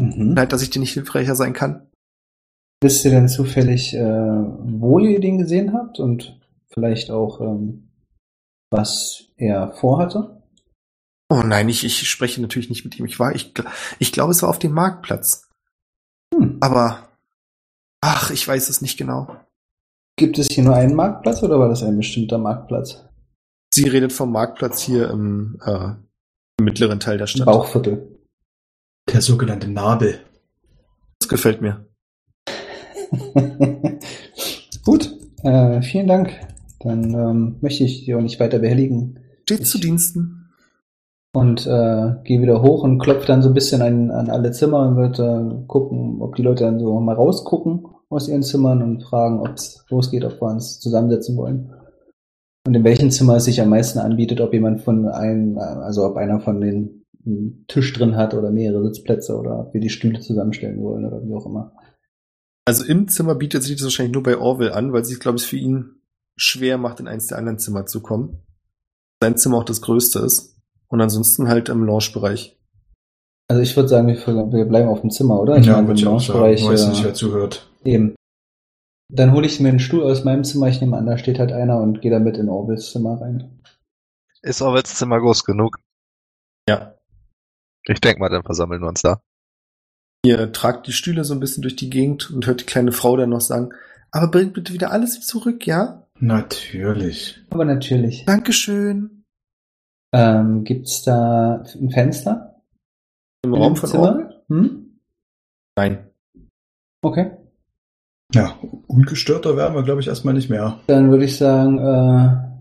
Mhm. Leid, dass ich dir nicht hilfreicher sein kann. Wisst ihr denn zufällig, äh, wo ihr den gesehen habt und vielleicht auch, ähm, was er vorhatte? Oh nein, ich, ich spreche natürlich nicht mit ihm. Ich war, ich, ich glaube, es war auf dem Marktplatz. Hm. Aber, ach, ich weiß es nicht genau. Gibt es hier nur einen Marktplatz oder war das ein bestimmter Marktplatz? Sie redet vom Marktplatz hier im, äh, im mittleren Teil der Stadt. Bauchviertel. Der sogenannte Nabel. Das gefällt mir. Gut, äh, vielen Dank. Dann ähm, möchte ich dir auch nicht weiter behelligen Steht Ich- zu Diensten. und äh, gehe wieder hoch und klopfe dann so ein bisschen an, an alle Zimmer und wird äh, gucken, ob die Leute dann so mal rausgucken aus ihren Zimmern und fragen, ob es losgeht, ob wir uns zusammensetzen wollen. Und in welchem Zimmer es sich am meisten anbietet, ob jemand von einem, also ob einer von den einen Tisch drin hat oder mehrere Sitzplätze oder ob wir die Stühle zusammenstellen wollen oder wie auch immer. Also im Zimmer bietet sich das wahrscheinlich nur bei Orwell an, weil sich, glaube ich, für ihn schwer macht, in eins der anderen Zimmer zu kommen. Sein Zimmer auch das größte ist. Und ansonsten halt im Lounge-Bereich. Also ich würde sagen, wir, wir bleiben auf dem Zimmer, oder? Ich ja, meine, würde im ich auch sagen. Lounge-Bereich, Weiß äh, nicht, wer zuhört. Eben. Dann hole ich mir einen Stuhl aus meinem Zimmer, ich nehme an, da steht halt einer und gehe damit in Orwells Zimmer rein. Ist Orwells Zimmer groß genug? Ja. Ich denk mal, dann versammeln wir uns da. Ihr tragt die Stühle so ein bisschen durch die Gegend und hört die kleine Frau dann noch sagen, aber bringt bitte wieder alles zurück, ja? Natürlich. Aber natürlich. Dankeschön. Ähm, gibt's da ein Fenster? Im Raum von Zimmer? Hm? Nein. Okay. Ja, ungestörter werden wir, glaube ich, erstmal nicht mehr. Dann würde ich sagen, äh,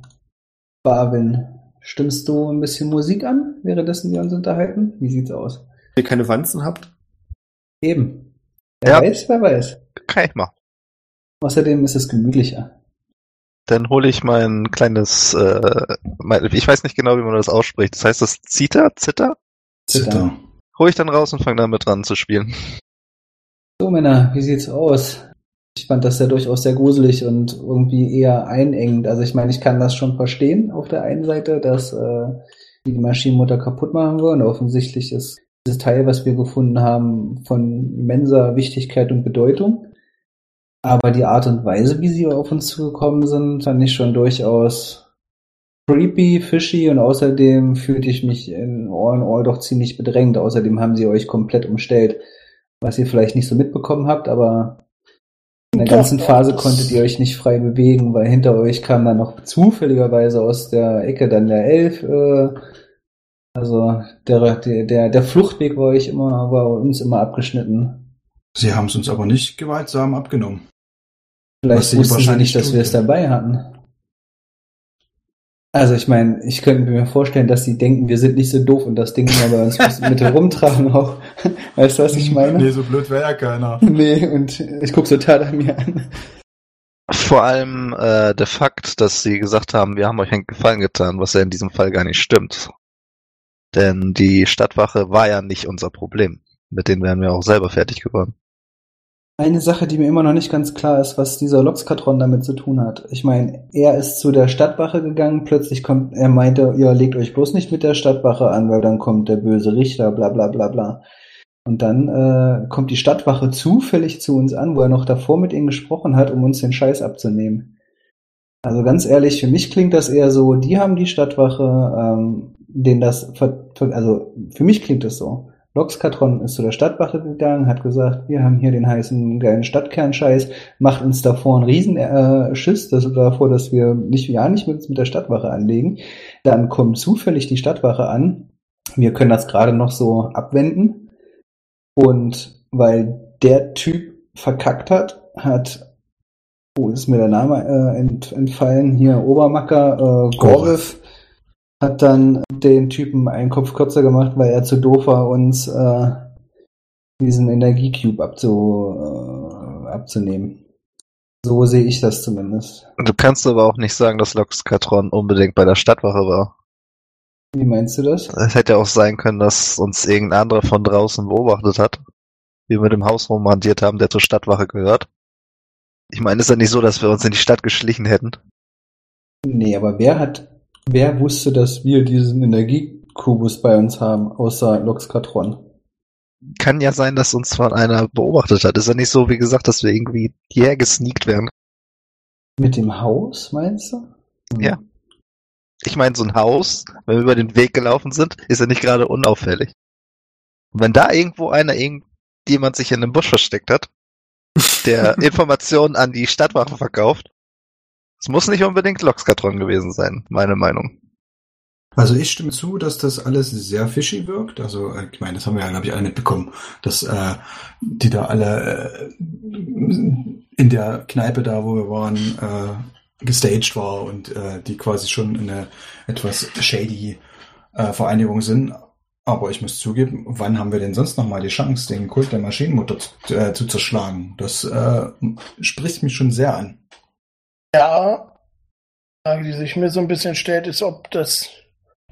Barwin, stimmst du ein bisschen Musik an, währenddessen wir uns unterhalten? Wie sieht's aus? Wenn ihr keine Wanzen habt? Eben. Wer Ja. weiß, wer weiß. Kann ich machen. Außerdem ist es gemütlicher. Dann hole ich mein kleines, äh, mein, ich weiß nicht genau, wie man das ausspricht. Das heißt das Zita? Zitter? Zitter. Zitter. Hol ich dann raus und fange damit dran zu spielen. So, Männer, wie sieht's aus? Ich fand das ja durchaus sehr gruselig und irgendwie eher einengend. Also ich meine, ich kann das schon verstehen auf der einen Seite, dass äh, die die Maschinenmutter kaputt machen wollen. Offensichtlich ist dieses Teil, was wir gefunden haben, von immenser Wichtigkeit und Bedeutung. Aber die Art und Weise, wie sie auf uns zugekommen sind, fand ich schon durchaus creepy, fishy und außerdem fühlte ich mich in all in all doch ziemlich bedrängt. Außerdem haben sie euch komplett umstellt was ihr vielleicht nicht so mitbekommen habt, aber in der ganzen Phase konntet ihr euch nicht frei bewegen, weil hinter euch kam dann noch zufälligerweise aus der Ecke dann der Elf. Äh, also der, der, der, Fluchtweg war euch immer, war uns immer abgeschnitten. Sie haben es uns aber nicht gewaltsam abgenommen. Vielleicht wussten sie wahrscheinlich nicht, dass wir es dabei hatten. Also ich meine, ich könnte mir vorstellen, dass sie denken, wir sind nicht so doof und das Ding mal bei uns mit herumtragen auch. Weißt du, was ich meine? Nee, so blöd wäre ja keiner. Nee, und ich guck so Tada mir an. Vor allem äh, der Fakt, dass sie gesagt haben, wir haben euch einen Gefallen getan, was ja in diesem Fall gar nicht stimmt. Denn die Stadtwache war ja nicht unser Problem. Mit denen wären wir auch selber fertig geworden. Eine Sache, die mir immer noch nicht ganz klar ist, was dieser Loxkatron damit zu tun hat. Ich meine, er ist zu der Stadtwache gegangen, plötzlich kommt, er meinte, ihr legt euch bloß nicht mit der Stadtwache an, weil dann kommt der böse Richter, bla bla bla bla. Und dann äh, kommt die Stadtwache zufällig zu uns an, wo er noch davor mit ihnen gesprochen hat, um uns den Scheiß abzunehmen. Also ganz ehrlich, für mich klingt das eher so, die haben die Stadtwache, ähm, denen das, also für mich klingt das so. Loxkatron ist zu der Stadtwache gegangen, hat gesagt, wir haben hier den heißen geilen Stadtkernscheiß, macht uns davor einen riesen äh, davor, dass wir nicht, ja nicht mit, mit der Stadtwache anlegen. Dann kommt zufällig die Stadtwache an. Wir können das gerade noch so abwenden. Und weil der Typ verkackt hat, hat, wo ist mir der Name äh, ent, entfallen? Hier, Obermacker, äh, Gorriff, hat dann den Typen einen Kopf kürzer gemacht, weil er zu doof war, uns äh, diesen Energiecube abzu, äh, abzunehmen. So sehe ich das zumindest. Du kannst aber auch nicht sagen, dass Loxkatron unbedingt bei der Stadtwache war. Wie meinst du das? Es hätte ja auch sein können, dass uns irgendein anderer von draußen beobachtet hat. wie wir mit dem Haus rumrandiert haben, der zur Stadtwache gehört. Ich meine, ist ja nicht so, dass wir uns in die Stadt geschlichen hätten. Nee, aber wer hat, wer wusste, dass wir diesen Energiekubus bei uns haben, außer Loxkatron? Kann ja sein, dass uns von einer beobachtet hat. Ist ja nicht so, wie gesagt, dass wir irgendwie hierher gesneakt werden. Mit dem Haus, meinst du? Ja. Ich meine, so ein Haus, wenn wir über den Weg gelaufen sind, ist ja nicht gerade unauffällig. Und wenn da irgendwo einer, irgendjemand sich in einem Busch versteckt hat, der Informationen an die Stadtwache verkauft, es muss nicht unbedingt Loxkatron gewesen sein, meine Meinung. Also ich stimme zu, dass das alles sehr fishy wirkt. Also äh, ich meine, das haben wir ja, glaube ich, alle mitbekommen, dass äh, die da alle äh, in der Kneipe da, wo wir waren, äh, gestaged war und äh, die quasi schon eine etwas shady äh, Vereinigung sind. Aber ich muss zugeben, wann haben wir denn sonst noch mal die Chance, den Kult der Maschinenmutter zu, äh, zu zerschlagen? Das äh, spricht mich schon sehr an. Ja, die Frage, die sich mir so ein bisschen stellt, ist, ob das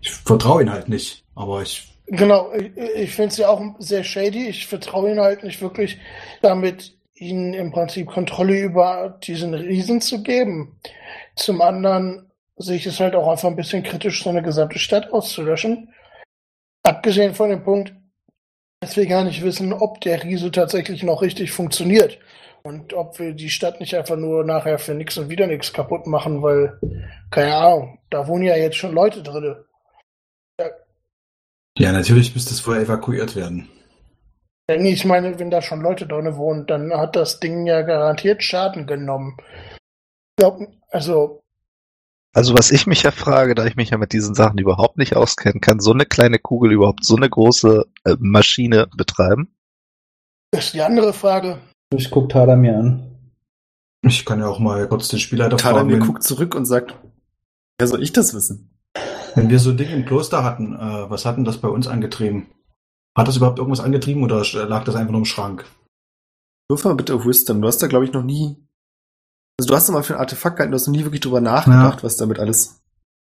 Ich vertraue ihn halt nicht, aber ich Genau, ich, ich finde es ja auch sehr shady. Ich vertraue ihnen halt nicht wirklich, damit ihnen im Prinzip Kontrolle über diesen Riesen zu geben. Zum anderen sehe ich es halt auch einfach ein bisschen kritisch, so eine gesamte Stadt auszulöschen. Abgesehen von dem Punkt, dass wir gar nicht wissen, ob der Riese tatsächlich noch richtig funktioniert. Und ob wir die Stadt nicht einfach nur nachher für nichts und wieder nichts kaputt machen, weil, keine Ahnung, da wohnen ja jetzt schon Leute drin. ja natürlich müsste es vorher evakuiert werden. Ja, nee, ich meine, wenn da schon Leute drin wohnen, dann hat das Ding ja garantiert Schaden genommen. Glaub, also, Also was ich mich ja frage, da ich mich ja mit diesen Sachen überhaupt nicht auskenne, kann so eine kleine Kugel überhaupt so eine große äh, Maschine betreiben? das ist die andere Frage. Ich guck Tada mir an. Ich kann ja auch mal kurz den Spielleiter fragen, Tadamir wenn, guckt zurück und sagt, wer soll ich das wissen? wenn wir so ein Ding im Kloster hatten, äh, was hatten das bei uns angetrieben? Hat das überhaupt irgendwas angetrieben oder lag das einfach nur im Schrank? Wirf mal bitte auf Wisdom. Du hast da, glaube ich, noch nie. Also du hast da mal für ein Artefakt gehalten, du hast noch nie wirklich drüber nachgedacht, was damit alles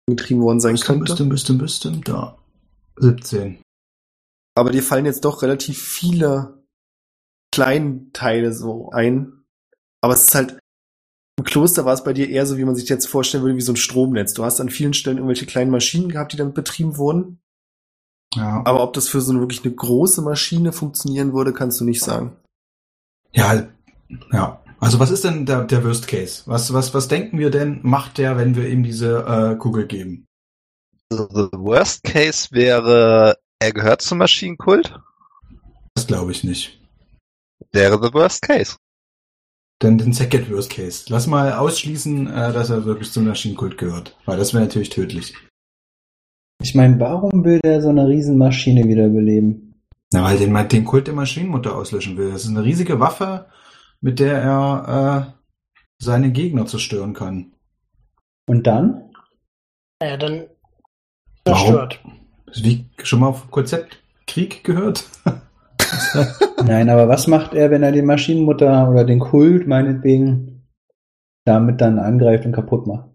getrieben worden sein Bestimmt, könnte. bestimmt, bestimmt, bestimmt, da. 17. Aber dir fallen jetzt doch relativ viele Kleinteile so ein. Aber es ist halt, im Kloster war es bei dir eher so, wie man sich jetzt vorstellen würde, wie so ein Stromnetz. Du hast an vielen Stellen irgendwelche kleinen Maschinen gehabt, die damit betrieben wurden. Ja. Aber ob das für so eine, wirklich eine große Maschine funktionieren würde, kannst du nicht sagen. Ja, ja. Also was ist denn der, der Worst Case? Was, was, was denken wir denn, macht der, wenn wir ihm diese äh, Kugel geben? The worst case wäre, er gehört zum Maschinenkult. Das glaube ich nicht. Wäre the worst case. Denn den Second Worst Case. Lass mal ausschließen, äh, dass er wirklich zum Maschinenkult gehört. Weil das wäre natürlich tödlich. Ich meine, warum will der so eine Riesenmaschine wiederbeleben? Na, weil den, den Kult der Maschinenmutter auslöschen will. Das ist eine riesige Waffe, mit der er äh, seine Gegner zerstören kann. Und dann? Naja, dann Warum? zerstört. Wie schon mal auf Konzept Krieg gehört? Nein, aber was macht er, wenn er die Maschinenmutter oder den Kult meinetwegen damit dann angreift und kaputt macht?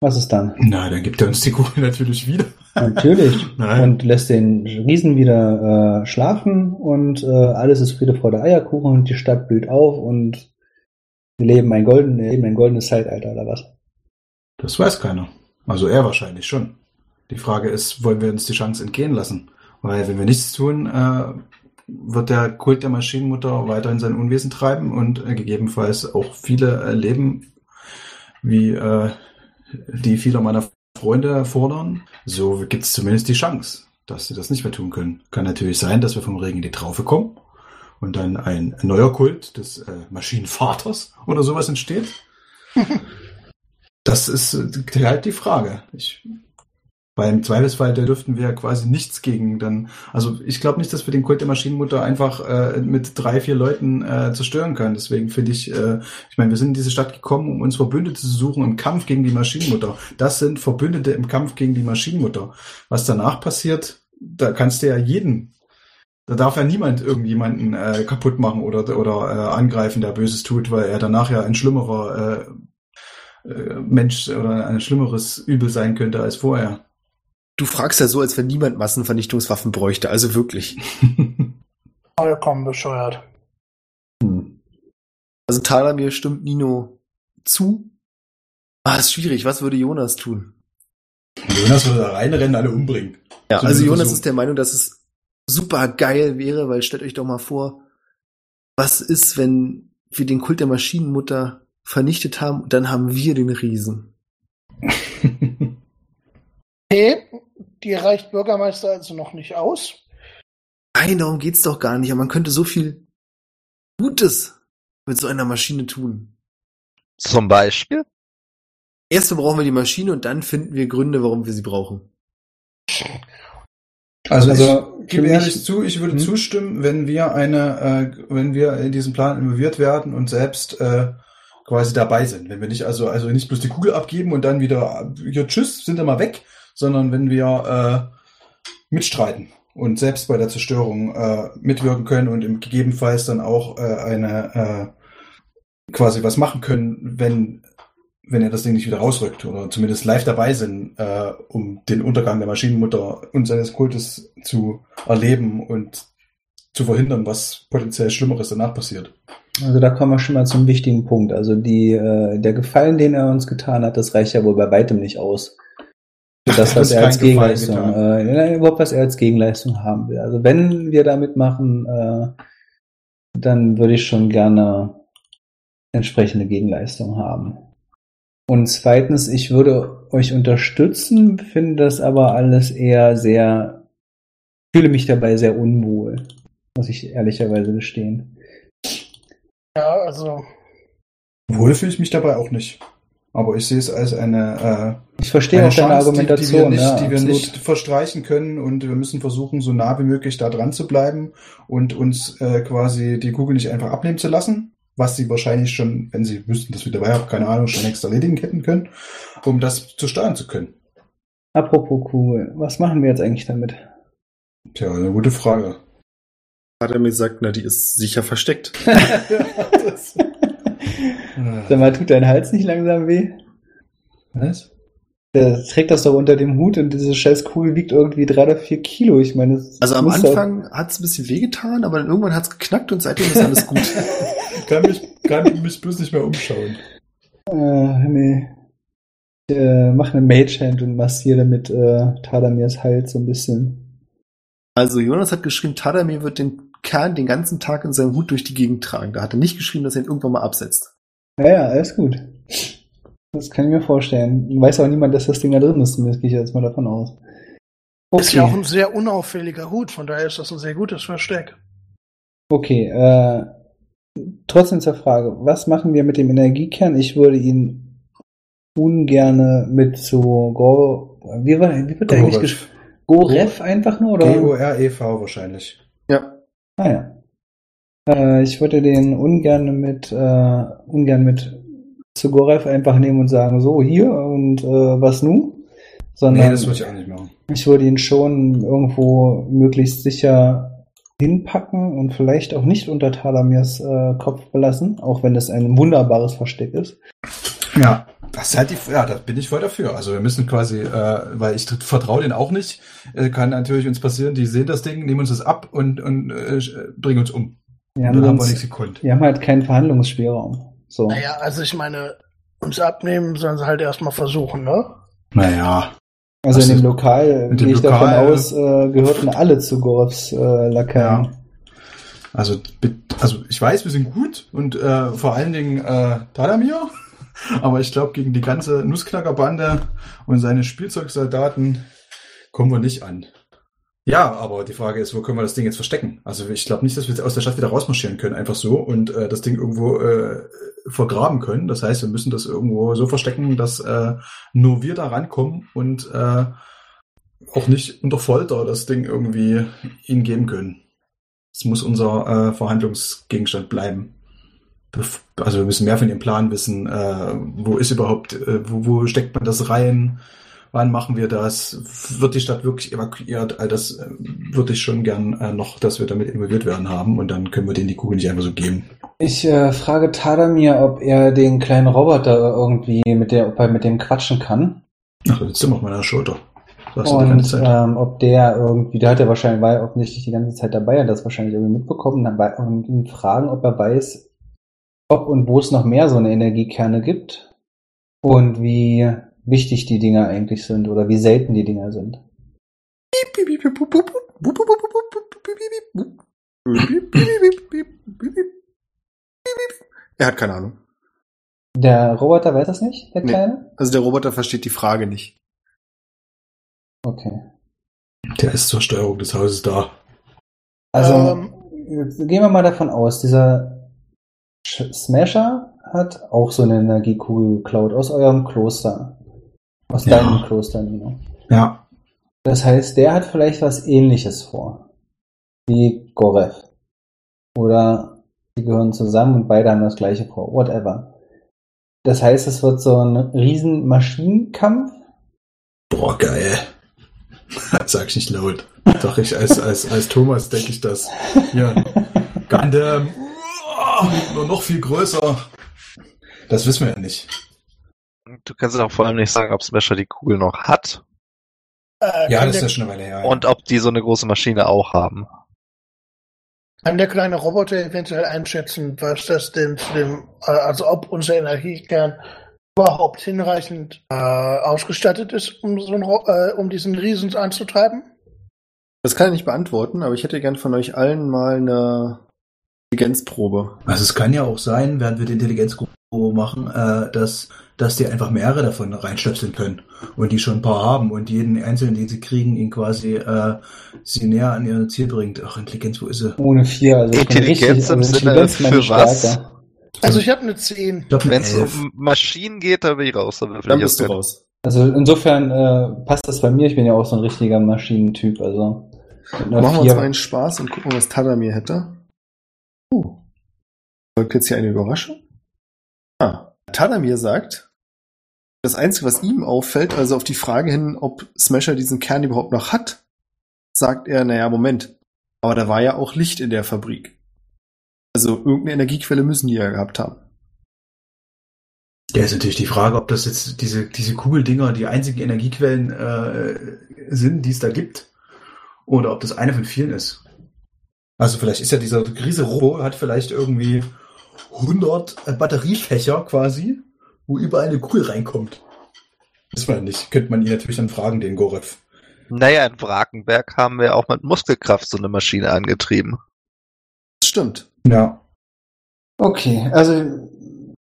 Was ist dann? Na, dann gibt er uns die Kugel natürlich wieder. Natürlich. Nein. Und lässt den Riesen wieder äh, schlafen und äh, alles ist Friede, Freude, Eierkuchen und die Stadt blüht auf und wir leben ein, golden, wir leben ein goldenes Zeitalter oder was? Das weiß keiner. Also er wahrscheinlich schon. Die Frage ist, wollen wir uns die Chance entgehen lassen? Weil wenn wir nichts tun, äh, wird der Kult der Maschinenmutter weiterhin sein Unwesen treiben und äh, gegebenenfalls auch viele äh, Leben, wie äh, die vieler meiner Freunde fordern. So gibt es zumindest die Chance, dass sie das nicht mehr tun können. Kann natürlich sein, dass wir vom Regen in die Traufe kommen und dann ein neuer Kult des äh, Maschinenvaters oder sowas entsteht. Das ist äh, halt die Frage. Ich, weil im Zweifelsfall, da dürften wir quasi nichts gegen dann. Also ich glaube nicht, dass wir den Kult der Maschinenmutter einfach äh, mit drei, vier Leuten äh, zerstören können. Deswegen finde ich, äh, ich meine, wir sind in diese Stadt gekommen, um uns Verbündete zu suchen im Kampf gegen die Maschinenmutter. Das sind Verbündete im Kampf gegen die Maschinenmutter. Was danach passiert, da kannst du ja jeden. Da darf ja niemand irgendjemanden äh, kaputt machen oder, oder äh, angreifen, der Böses tut, weil er danach ja ein schlimmerer äh, äh, Mensch oder ein schlimmeres Übel sein könnte als vorher. Du fragst ja so, als wenn niemand Massenvernichtungswaffen bräuchte, also wirklich. Vollkommen bescheuert. Hm. Also Talamir stimmt Nino zu. Ah, ist schwierig. Was würde Jonas tun? Jonas würde da reinrennen, alle umbringen. Ja, So also Jonas Versuch. ist der Meinung, dass es super geil wäre, weil stellt euch doch mal vor, was ist, wenn wir den Kult der Maschinenmutter vernichtet haben und dann haben wir den Riesen. Okay, die reicht Bürgermeister also noch nicht aus. Nein, darum geht's doch gar nicht. Aber man könnte so viel Gutes mit so einer Maschine tun. Zum Beispiel? Erst brauchen wir die Maschine und dann finden wir Gründe, warum wir sie brauchen. Also, Also, ich gebe ehrlich zu, ich würde Hm? zustimmen, wenn wir eine, äh, wenn wir in diesen Plan involviert werden und selbst äh, quasi dabei sind. Wenn wir nicht also also nicht bloß die Kugel abgeben und dann wieder äh, ja, tschüss, sind wir mal weg, sondern wenn wir äh, mitstreiten und selbst bei der Zerstörung äh, mitwirken können und im gegebenenfalls dann auch äh, eine äh, quasi was machen können, wenn wenn er das Ding nicht wieder rausrückt oder zumindest live dabei sind, äh, um den Untergang der Maschinenmutter und seines Kultes zu erleben und zu verhindern, was potenziell Schlimmeres danach passiert. Also da kommen wir schon mal zum wichtigen Punkt. Also die, äh, der Gefallen, den er uns getan hat, das reicht ja wohl bei weitem nicht aus. Für das, Ach, was das er als Gegenleistung, äh, überhaupt was er als Gegenleistung haben will. Also wenn wir damit machen, äh, dann würde ich schon gerne entsprechende Gegenleistung haben. Und zweitens, ich würde euch unterstützen, finde das aber alles eher sehr, fühle mich dabei sehr unwohl, muss ich ehrlicherweise gestehen. Ja, also Wohl fühle ich mich dabei auch nicht. Aber ich sehe es als eine, äh, Ich verstehe eine auch deine Chance, Argumentation. die, die wir, nicht, ja, die wir nicht verstreichen können und wir müssen versuchen, so nah wie möglich da dran zu bleiben und uns äh, quasi die Kugel nicht einfach abnehmen zu lassen, was sie wahrscheinlich schon, wenn sie wüssten, dass wir dabei haben, keine Ahnung, schon längst erledigen hätten können, um das zu steuern zu können. Apropos cool, was machen wir jetzt eigentlich damit? Tja, eine gute Frage. Hat er mir gesagt, na, die ist sicher versteckt. Sag mal, tut dein Hals nicht langsam weh? Was? Der trägt das doch unter dem Hut und diese scheiß Kugel wiegt irgendwie drei oder vier Kilo. Ich meine, Also am Anfang hat's ein bisschen wehgetan, aber dann irgendwann hat's geknackt und seitdem ist alles gut. kann, mich, kann mich bloß nicht mehr umschauen. Äh, nee. Ich äh, mach eine Mage Hand und massiere damit äh, Tadamirs Hals so ein bisschen. Also Jonas hat geschrieben, Tadamir wird den Kern den ganzen Tag in seinem Hut durch die Gegend tragen. Da hat er nicht geschrieben, dass er ihn irgendwann mal absetzt. Ja, ja, alles gut. Das kann ich mir vorstellen. Weiß auch niemand, dass das Ding da drin ist, zumindest gehe ich jetzt mal davon aus. ist ja auch ein sehr unauffälliger Hut, von daher ist das ein sehr gutes Versteck. Okay, äh, trotzdem zur Frage, was machen wir mit dem Energiekern? Ich würde ihn ungerne mit zu Go, wie, war, wie wird der eigentlich Goref. geschrieben? Goref einfach nur, oder? G-O-R-E-V wahrscheinlich. Ja. Ah ja. Äh, ich würde den ungern mit, äh, ungern mit zu Goref einfach nehmen und sagen, so, hier und äh, was nun? Sondern Nee, das würde ich auch nicht machen. ich würde ihn schon irgendwo möglichst sicher hinpacken und vielleicht auch nicht unter Talamirs äh, Kopf belassen, auch wenn das ein wunderbares Versteck ist. Ja, das ist halt die, ja, da bin ich voll dafür. Also wir müssen quasi, äh, weil ich vertraue denen auch nicht, äh, kann natürlich uns passieren, die sehen das Ding, nehmen uns das ab und, und äh, bringen uns um. Wir haben wir uns- wir haben halt keinen Verhandlungsspielraum. So. Naja, also ich meine, uns abnehmen sollen sie halt erstmal versuchen, ne? Naja. Also in dem Lokal gehe ich davon aus, äh, gehörten alle zu Gorefs äh, Lakaien. Ja. Also, also ich weiß, wir sind gut und äh, vor allen Dingen äh, Tadamir, aber ich glaube, gegen die ganze Nussknackerbande und seine Spielzeugsoldaten kommen wir nicht an. Ja, aber die Frage ist, wo können wir das Ding jetzt verstecken? Also ich glaube nicht, dass wir aus der Stadt wieder rausmarschieren können, einfach so und äh, das Ding irgendwo äh, vergraben können. Das heißt, wir müssen das irgendwo so verstecken, dass äh, nur wir da rankommen und äh, auch nicht unter Folter das Ding irgendwie ihnen geben können. Es muss unser äh, Verhandlungsgegenstand bleiben. Bef also wir müssen mehr von ihrem Plan wissen. Äh, wo ist überhaupt, äh, wo, wo steckt man das rein? Wann machen wir das? Wird die Stadt wirklich evakuiert? All das äh, würde ich schon gern äh, noch, dass wir damit involviert werden haben und dann können wir denen die Kugel nicht einfach so geben. Ich äh, frage Tadamir, ob er den kleinen Roboter irgendwie mit der, ob er mit dem quatschen kann. Ach, jetzt sind wir auf meiner Schulter. Und Zeit. ähm, ob der irgendwie, der hat ja wahrscheinlich, war ja offensichtlich die ganze Zeit dabei, hat das wahrscheinlich irgendwie mitbekommen dann bei- und ihn fragen, ob er weiß, ob und wo es noch mehr so eine Energiekerne gibt und wie wichtig die Dinger eigentlich sind oder wie selten die Dinger sind. Er hat keine Ahnung. Der Roboter weiß das nicht, der Nee. Kleine? Also der Roboter versteht die Frage nicht. Okay. Der ist zur Steuerung des Hauses da. Also Ähm. gehen wir mal davon aus, dieser Smasher hat auch so eine Energiekugel geklaut aus eurem Kloster. Aus Ja. deinem Kloster, Nino. Ja. Das heißt, der hat vielleicht was ähnliches vor. Wie Gorev. Oder die gehören zusammen und beide haben das gleiche vor. Whatever. Das heißt, es wird so ein riesen Maschinenkampf. Boah, geil. Sag ich nicht laut. Doch ich als, als, als Thomas denke ich das. Ja. Gundam. Uah, Nur noch viel größer. Das wissen wir ja nicht. Du kannst auch vor allem nicht sagen, ob Smasher die Kugel noch hat Äh, Ja, das ist der, ja schon eine Weile her. und ob die so eine große Maschine auch haben. kann der kleine Roboter eventuell einschätzen, was das denn zu dem, äh, also ob unser Energiekern überhaupt hinreichend äh, ausgestattet ist, um, so ein, Ro- äh, um diesen Riesen anzutreiben? Das kann ich nicht beantworten, aber ich hätte gern von euch allen mal eine Intelligenzprobe. Also es kann ja auch sein, während wir die Intelligenzprobe machen, äh, dass, dass die einfach mehrere davon reinstöpseln können und die schon ein paar haben und jeden einzelnen, den sie kriegen, ihn quasi äh, sie näher an ihr Ziel bringt. Ach, Intelligenz, wo ist sie? Ohne vier. Also Intelligenz richtig, im also Sinne für ich was? Also ich habe eine 10. Ich glaube, Wenn es um Maschinen geht, dann bin ich raus. Dann, Dann bist du raus. Also insofern äh, passt das bei mir. Ich bin ja auch so ein richtiger Maschinentyp. Also Machen wir uns mal einen Spaß und gucken, was Tadamir hätte. Uh. Folgt jetzt hier eine Überraschung? Ah. Tadamir sagt, das Einzige, was ihm auffällt, also auf die Frage hin, ob Smasher diesen Kern überhaupt noch hat, sagt er, naja, Moment. Aber da war ja auch Licht in der Fabrik. Also irgendeine Energiequelle müssen die ja gehabt haben. Ja, ist natürlich die Frage, ob das jetzt diese, diese Kugeldinger die einzigen Energiequellen äh, sind, die es da gibt. Oder ob das eine von vielen ist. Also vielleicht ist ja dieser riese Robo, hat vielleicht irgendwie 100 Batteriefächer quasi, wo überall eine Kugel reinkommt. Das war nicht. Könnte man ihn natürlich dann fragen, den Gorev. Naja, in Wrakenberg haben wir auch mit Muskelkraft so eine Maschine angetrieben. Das stimmt. Ja. Okay, also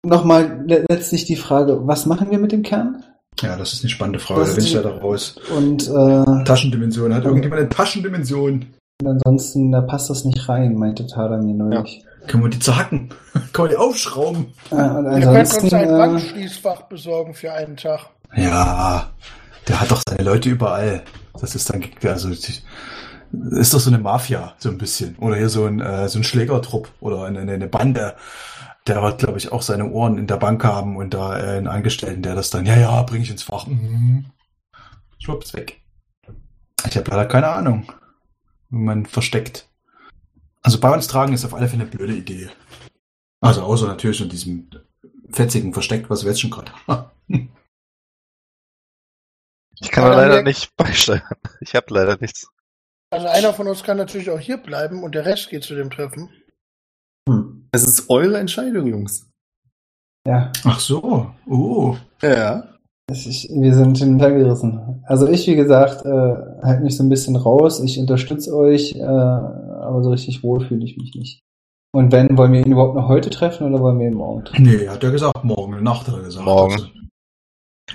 nochmal le letztlich die Frage, was machen wir mit dem Kern? Ja, das ist eine spannende Frage. Das Da bin ich ist- leider raus. Und äh, Taschendimension. Hat irgendjemand eine Taschendimension? ansonsten, da passt das nicht rein, meinte Tada mir neulich. Können wir die zerhacken? Kann man die aufschrauben? Und Wir können uns ein äh, Bankschließfach besorgen für einen Tag. Ja, der hat doch seine Leute überall. Das ist dann, also, ist doch so eine Mafia, so ein bisschen. Oder hier so ein, äh, so ein Schlägertrupp oder eine, eine Bande. Der wird, glaube ich, auch seine Ohren in der Bank haben und da äh, einen Angestellten, der das dann, ja, ja, bring ich ins Fach. Mhm. Schwupps weg. Ich habe leider keine Ahnung, wie man versteckt. Also bei uns tragen ist auf alle Fälle eine blöde Idee. Also außer natürlich in diesem fetzigen Versteck, was wir jetzt schon gerade haben. Ich kann da leider nicht beisteuern. Ich habe leider nichts. Also einer von uns kann natürlich auch hier bleiben und der Rest geht zu dem Treffen. hm, Es ist eure Entscheidung, Jungs. ja, Ach so, oh. Ja. Ist, wir sind hin und her gerissen. Also ich, wie gesagt, äh, halt mich so ein bisschen raus. Ich unterstütze euch, äh, aber so richtig wohl fühle ich mich nicht. Und wenn, wollen wir ihn überhaupt noch heute treffen oder wollen wir ihn morgen treffen? Nee, hat er gesagt, morgen, eine Nacht hat er gesagt. Morgen. Also,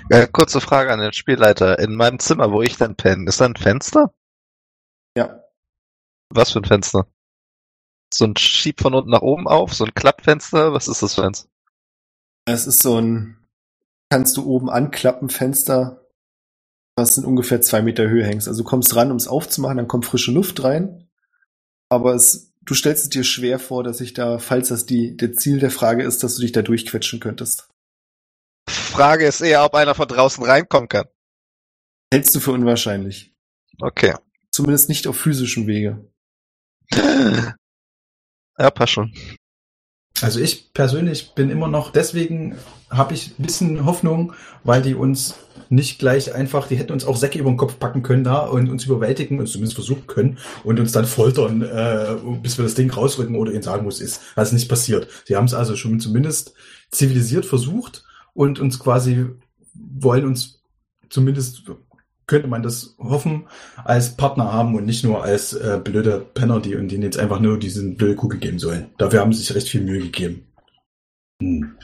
Äh, kurze Frage an den Spielleiter. In meinem Zimmer, wo ich dann penne, ist da ein Fenster? Ja. Was für ein Fenster? So ein Schieb von unten nach oben auf? So ein Klappfenster? Was ist das für eins? Es ist so ein, kannst du oben anklappen, Fenster, was in ungefähr zwei Meter Höhe hängst. Also du kommst ran, um es aufzumachen, dann kommt frische Luft rein. Aber es, du stellst es dir schwer vor, dass ich da, falls das die, der Ziel der Frage ist, dass du dich da durchquetschen könntest. Frage ist eher, ob einer von draußen reinkommen kann. Hältst du für unwahrscheinlich. Okay. Zumindest nicht auf physischem Wege. Ja, passt schon. Also ich persönlich bin immer noch, deswegen habe ich ein bisschen Hoffnung, weil die uns nicht gleich einfach, die hätten uns auch Säcke über den Kopf packen können da und uns überwältigen, uns zumindest versuchen können und uns dann foltern, äh, bis wir das Ding rausrücken oder ihnen sagen, wo ist. Ist nicht passiert. Sie haben es also schon zumindest zivilisiert versucht und uns quasi wollen uns zumindest könnte man das hoffen, als Partner haben und nicht nur als äh, blöde Penner, die und denen jetzt einfach nur diesen blöde Kugel geben sollen. Dafür haben sie sich recht viel Mühe gegeben. Hm.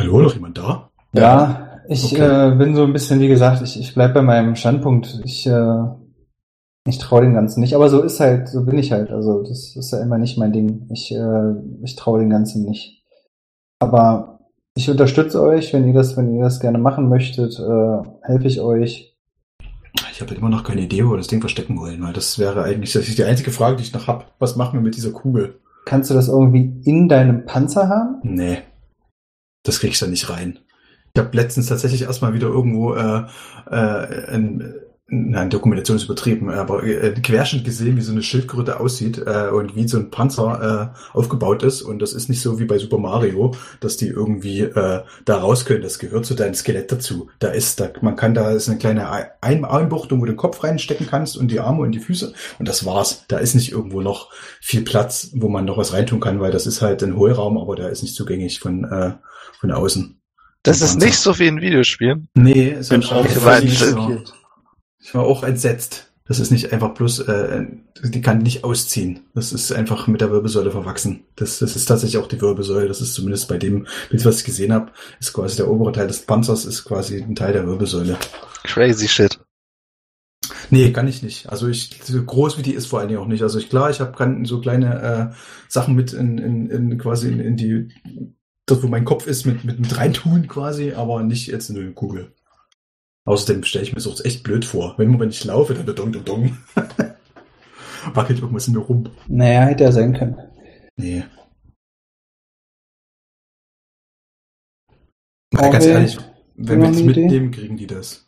Hallo, noch jemand da? Ja, ich Okay. äh, bin so ein bisschen, wie gesagt, ich, ich bleib bei meinem Standpunkt. Ich, äh, ich traue dem Ganzen nicht. Aber so ist halt, so bin ich halt. Also das ist ja immer nicht mein Ding. Ich, äh, ich traue dem Ganzen nicht. Aber ich unterstütze euch, wenn ihr das, wenn ihr das gerne machen möchtet, äh, helfe ich euch. Ich habe halt immer noch keine Idee, wo wir das Ding verstecken wollen, weil das wäre eigentlich das ist die einzige Frage, die ich noch hab. Was machen wir mit dieser Kugel? Kannst du das irgendwie in deinem Panzer haben? Nee, das krieg ich da nicht rein. Ich habe letztens tatsächlich erstmal wieder irgendwo äh, äh, ein, nein, Dokumentation ist übertrieben, aber äh, Querschnitt gesehen, wie so eine Schildkröte aussieht äh, und wie so ein Panzer äh, aufgebaut ist. Und das ist nicht so wie bei Super Mario, dass die irgendwie äh, da raus können. Das gehört zu deinem Skelett dazu. Da ist, da, man kann da ist eine kleine Ein Einbuchtung, wo du den Kopf reinstecken kannst und die Arme und die Füße. Und das war's. Da ist nicht irgendwo noch viel Platz, wo man noch was reintun kann, weil das ist halt ein Hohlraum, aber der ist nicht zugänglich von, äh, von außen. Das ist nicht so wie in Videospielen. Nee, ist Bin anscheinend auch nicht völlig so. Ich war auch entsetzt. Das ist nicht einfach bloß, äh, die kann nicht ausziehen. Das ist einfach mit der Wirbelsäule verwachsen. Das, das ist tatsächlich auch die Wirbelsäule. Das ist zumindest bei dem Bild, was ich gesehen habe, ist quasi der obere Teil des Panzers, ist quasi ein Teil der Wirbelsäule. Crazy shit. Nee, kann ich nicht. Also ich, so groß wie die ist vor allen Dingen auch nicht. Also ich, klar, ich habe kann so kleine äh, Sachen mit in, in, in quasi in, in die, dort wo mein Kopf ist, mit, mit, mit reintun quasi, aber nicht jetzt in eine Kugel. Außerdem stelle ich mir das auch echt blöd vor. Wenn, wenn ich laufe, dann dong, dong, dong. Wackelt irgendwas in mir rum. Naja, hätte ja sein können. Nee. Na, ganz ehrlich, wenn wir das mitnehmen, kriegen die das.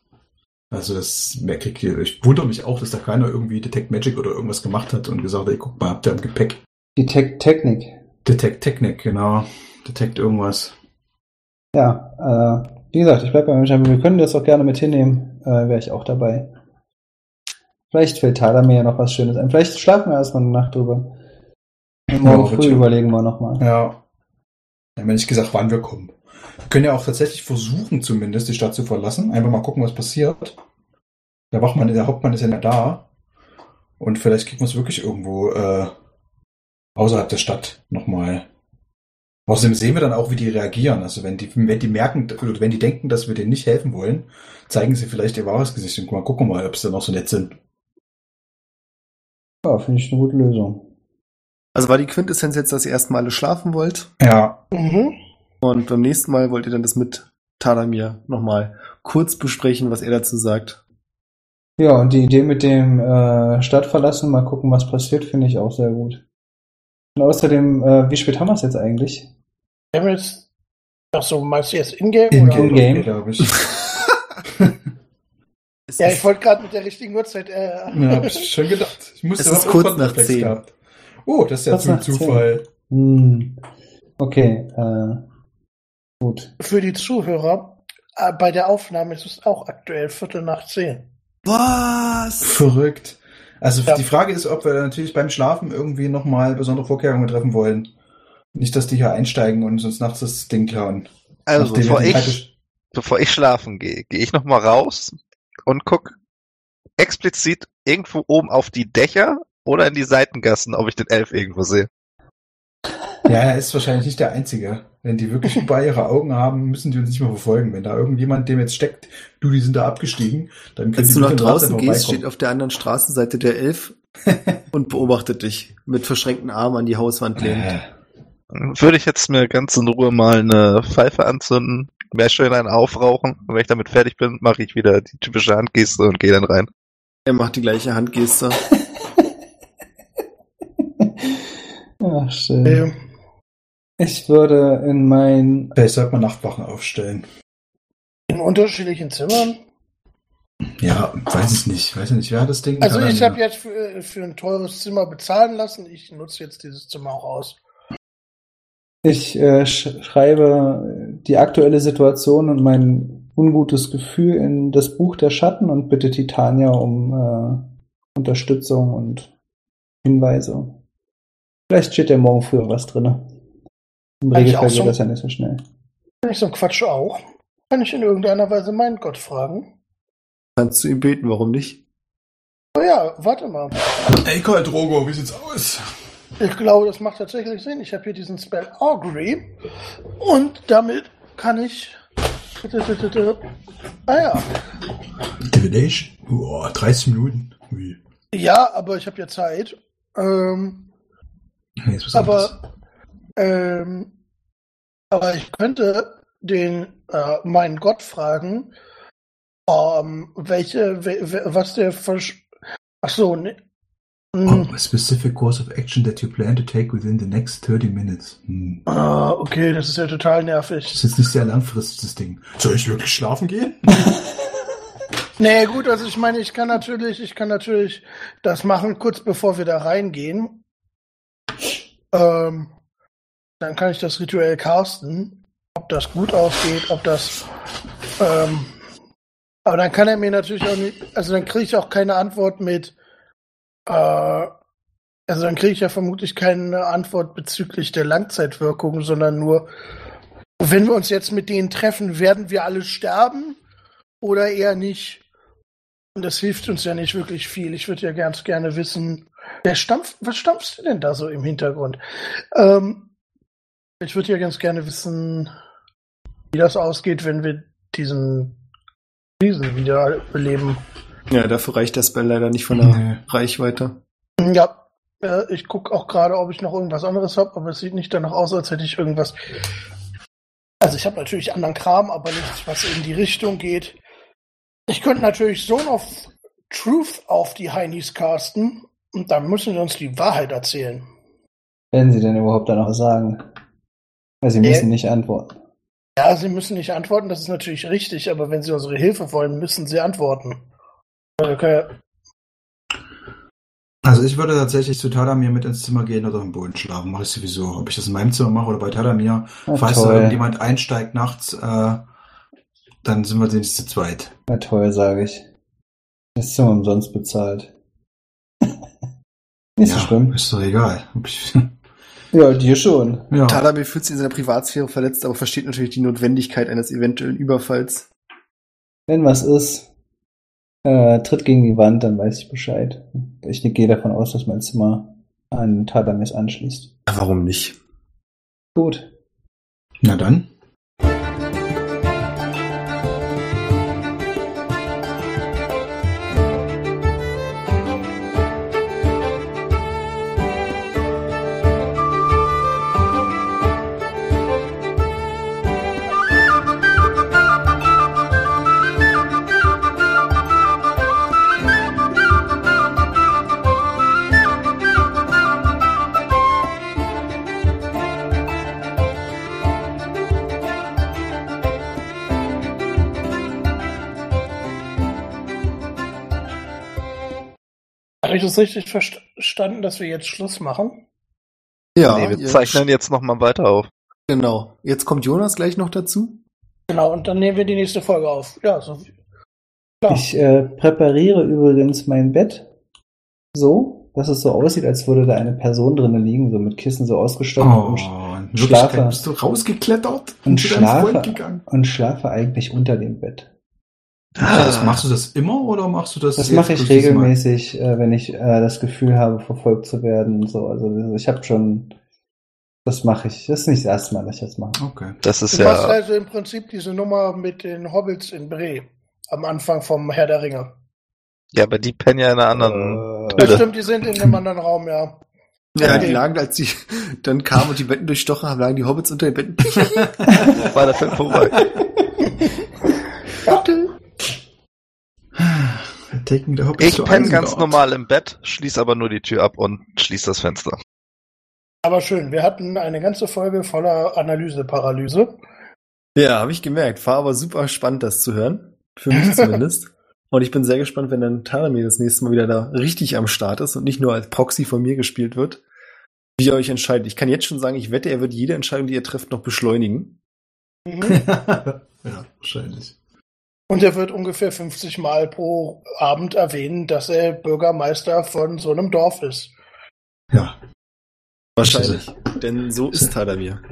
Also das merke ich, ich wundere mich auch, dass da keiner irgendwie Detect Magic oder irgendwas gemacht hat und gesagt hat, ey, guck mal, habt ihr im Gepäck. Die Te Technik. Detect Technik, genau. Detect irgendwas. Ja, äh, wie gesagt, ich bleibe bei meinem. Wir können das auch gerne mit hinnehmen. Äh, Wäre ich auch dabei. Vielleicht fällt Tyler mir ja noch was Schönes ein. Vielleicht schlafen wir erstmal eine Nacht drüber. Und morgen Ja, früh schon. überlegen wir nochmal. Ja. Wir haben ja nicht gesagt, wann wir kommen. Wir können ja auch tatsächlich versuchen, zumindest die Stadt zu verlassen. Einfach mal gucken, was passiert. Der Wachmann, der Hauptmann ist ja nicht da. Und vielleicht kriegen wir es wirklich irgendwo äh, außerhalb der Stadt nochmal. Außerdem sehen wir dann auch, wie die reagieren. Also wenn die, wenn die merken, oder wenn die denken, dass wir denen nicht helfen wollen, zeigen sie vielleicht ihr wahres Gesicht und mal gucken mal, ob sie dann auch so nett sind. Ja, finde ich eine gute Lösung. Also war die Quintessenz jetzt, dass ihr erstmal alle schlafen wollt Ja. Mhm. und beim nächsten Mal wollt ihr dann das mit Tadamir nochmal kurz besprechen, was er dazu sagt. Ja, und die Idee mit dem äh, Stadt verlassen, mal gucken, was passiert, finde ich auch sehr gut. Und außerdem, äh, wie spät haben wir es jetzt eigentlich? Wir haben jetzt, ach so, meinst du jetzt Ingame? In-game, oder? In-game. glaube ich. Ja, ich wollte gerade mit der richtigen Uhrzeit. Äh, Ja, hab ich schon gedacht. Ich musste Es ist aber kurz nach Reflex zehn. gehabt. Oh, das ist ja zum. Zufall. Hm. Okay, äh, gut. für die Zuhörer, äh, bei der Aufnahme ist es auch aktuell Viertel nach zehn. Was? Verrückt. Also Ja. die Frage ist, ob wir natürlich beim Schlafen irgendwie nochmal besondere Vorkehrungen treffen wollen. Nicht, dass die hier einsteigen und uns nachts das Ding klauen. Also Nachdem bevor ich, bevor ich schlafen gehe, gehe ich noch mal raus und guck explizit irgendwo oben auf die Dächer oder in die Seitengassen, ob ich den Elf irgendwo sehe. Ja, er ist wahrscheinlich nicht der Einzige. Wenn die wirklich überall ihre Augen haben, müssen die uns nicht mehr verfolgen. Wenn da irgendjemand dem jetzt steckt, du, die sind da abgestiegen, dann können Als die du nach draußen gehst, steht auf der anderen Straßenseite der Elf und beobachtet dich mit verschränkten Armen an die Hauswand lehnend. Würde ich jetzt mir ganz in Ruhe mal eine Pfeife anzünden, wäre schön einen aufrauchen. Und wenn ich damit fertig bin, mache ich wieder die typische Handgeste und gehe dann rein. Er macht die gleiche Handgeste. Ach, schön. Ähm, Ich würde in mein, Vielleicht sollte man Nachtwachen aufstellen. in unterschiedlichen Zimmern. Ja, weiß ich nicht. Weiß ich nicht, wer hat das Ding? Also ich habe jetzt für, für ein teures Zimmer bezahlen lassen. Ich nutze jetzt dieses Zimmer auch aus. Ich äh, sch schreibe die aktuelle Situation und mein ungutes Gefühl in das Buch der Schatten und bitte Titania um äh, Unterstützung und Hinweise. Vielleicht steht ja morgen früher was drin. Im Regelfall auch so- geht das ja nicht so schnell. Kann ich so einen Quatsch auch? Kann ich in irgendeiner Weise meinen Gott fragen? Kannst du ihn beten, warum nicht? Oh ja, warte mal. Ey, Karl Drogo, wie sieht's aus? Ich glaube, das macht tatsächlich Sinn. Ich habe hier diesen Spell Augury und damit kann ich. Ah ja. Divination? Boah, 30 Minuten. Ui. Ja, aber ich habe ja Zeit. Ähm, Nee, aber, ähm, aber ich könnte den äh, meinen Gott fragen, ähm, welche, we, we, was der Versch Ach so, ne, a specific course of action that you plan to take within the next 30 minutes. Hm. ah, okay, das ist ja total nervig. Das ist jetzt nicht sehr langfristig, das Ding. Soll ich wirklich schlafen gehen? Nee, gut, also ich meine, ich kann natürlich, ich kann natürlich das machen, kurz bevor wir da reingehen. Ähm, dann kann ich das rituell casten. Ob das gut ausgeht, ob das. Ähm, aber dann kann er mir natürlich auch nicht. Also dann kriege ich auch keine Antwort mit. Äh, also dann kriege ich ja vermutlich keine Antwort bezüglich der Langzeitwirkung, sondern nur, wenn wir uns jetzt mit denen treffen, werden wir alle sterben oder eher nicht? Und das hilft uns ja nicht wirklich viel. Ich würde ja ganz gerne wissen, wer stampft, was stampfst du denn da so im Hintergrund? Ähm, ich würde ja ganz gerne wissen, wie das ausgeht, wenn wir diesen Riesen wieder beleben. Ja, dafür reicht der Spell leider nicht von der Nee. Reichweite. Ja, äh, ich gucke auch gerade, ob ich noch irgendwas anderes habe, aber es sieht nicht danach aus, als hätte ich irgendwas. Also ich habe natürlich anderen Kram, aber nichts, was in die Richtung geht. Ich könnte natürlich Zone of Truth auf die Heinis casten und dann müssen sie uns die Wahrheit erzählen. Werden sie denn überhaupt dann auch sagen? Weil sie Äh. müssen nicht antworten. Ja, sie müssen nicht antworten, das ist natürlich richtig, aber wenn sie unsere Hilfe wollen, müssen sie antworten. Okay. Also ich würde tatsächlich zu Tadamir mit ins Zimmer gehen oder im Boden schlafen. Mache ich sowieso. Ob ich das in meinem Zimmer mache oder bei Tadamir. Na Falls da toll. irgendjemand einsteigt nachts, äh, dann sind wir wenigstens zu zweit. Na toll, sage ich. Das Zimmer umsonst bezahlt. nicht so schlimm. ist doch egal. Ja, dir schon. ja. Tadamir fühlt sich in seiner Privatsphäre verletzt, aber versteht natürlich die Notwendigkeit eines eventuellen Überfalls. Wenn was ist, äh, tritt gegen die Wand, dann weiß ich Bescheid. Ich gehe davon aus, dass mein Zimmer an Tadamis anschließt. Warum nicht? Gut. Na dann. Ich das richtig verst- verstanden, dass wir jetzt Schluss machen? Ja, nee, wir zeichnen jetzt nochmal weiter auf. Genau. Jetzt kommt Jonas gleich noch dazu. Genau, und dann nehmen wir die nächste Folge auf. Ja, so. Klar. Ich äh, präpariere übrigens mein Bett so, dass es so aussieht, als würde da eine Person drinnen liegen, so mit Kissen so ausgestattet Oh, und, schlafe. bist du rausgeklettert und deinem schlafe, und schlafe eigentlich unter dem Bett. Das, machst du das immer oder machst du das? Das mache ich regelmäßig, äh, wenn ich äh, das Gefühl habe, verfolgt zu werden. und So, also ich habe schon, das mache ich. Das ist nicht das erste Mal, dass ich das mache. Okay. Das ist Du machst ja. also im Prinzip diese Nummer mit den Hobbits in Bre am Anfang vom Herr der Ringe. Ja, aber die pennen ja in einer anderen. Äh, Das stimmt, die sind in einem anderen Raum, ja. Ja, Okay. die lagen, als sie dann kamen und die Betten durchstochen haben, lagen die Hobbits unter den Betten. War der Film vorbei. Taking the Hobbits Ich penne ganz normal im Bett, schließ aber nur die Tür ab und schließ das Fenster. Aber schön, wir hatten eine ganze Folge voller Analyse-Paralyse. Ja, habe ich gemerkt. War aber super spannend, das zu hören. Für mich zumindest. Und ich bin sehr gespannt, wenn dann Taramir das nächste Mal wieder da richtig am Start ist und nicht nur als Proxy von mir gespielt wird. wie ihr euch entscheidet. Ich kann jetzt schon sagen, ich wette, er wird jede Entscheidung, die ihr trefft, noch beschleunigen. Mhm. ja, wahrscheinlich. Und er wird ungefähr 50 Mal pro Abend erwähnen, dass er Bürgermeister von so einem Dorf ist. Ja. Wahrscheinlich. Denn so ist Tadamir.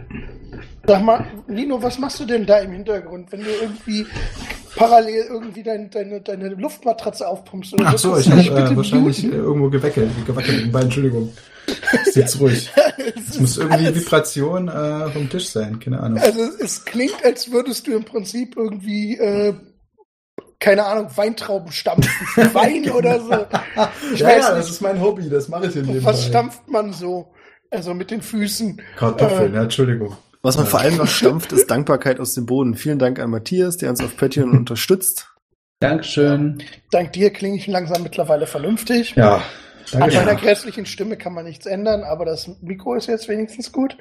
Sag mal, Nino, was machst du denn da im Hintergrund, wenn du irgendwie parallel irgendwie dein, deine, deine Luftmatratze aufpumpst? Oder Ach so, ich habe äh, wahrscheinlich äh, muten? irgendwo gewackelt, gewackelt Entschuldigung. Ist jetzt ruhig. Es muss irgendwie alles- Vibration äh, vom Tisch sein, keine Ahnung. Also es klingt, als würdest du im Prinzip irgendwie, äh, keine Ahnung, Weintrauben stampfen für Wein oder so. Ich ja, weiß ja, nicht. das ist mein Hobby, das mache ich in jedem Was stampft man so? Also mit den Füßen. Kartoffeln, Äh, ja, Entschuldigung. Was man Ja. vor allem noch stampft, ist Dankbarkeit aus dem Boden. Vielen Dank an Matthias, der uns auf Patreon unterstützt. Dankeschön. Dank dir klinge ich langsam mittlerweile vernünftig. Ja, An danke. meiner Ja. grässlichen Stimme kann man nichts ändern, aber das Mikro ist jetzt wenigstens gut.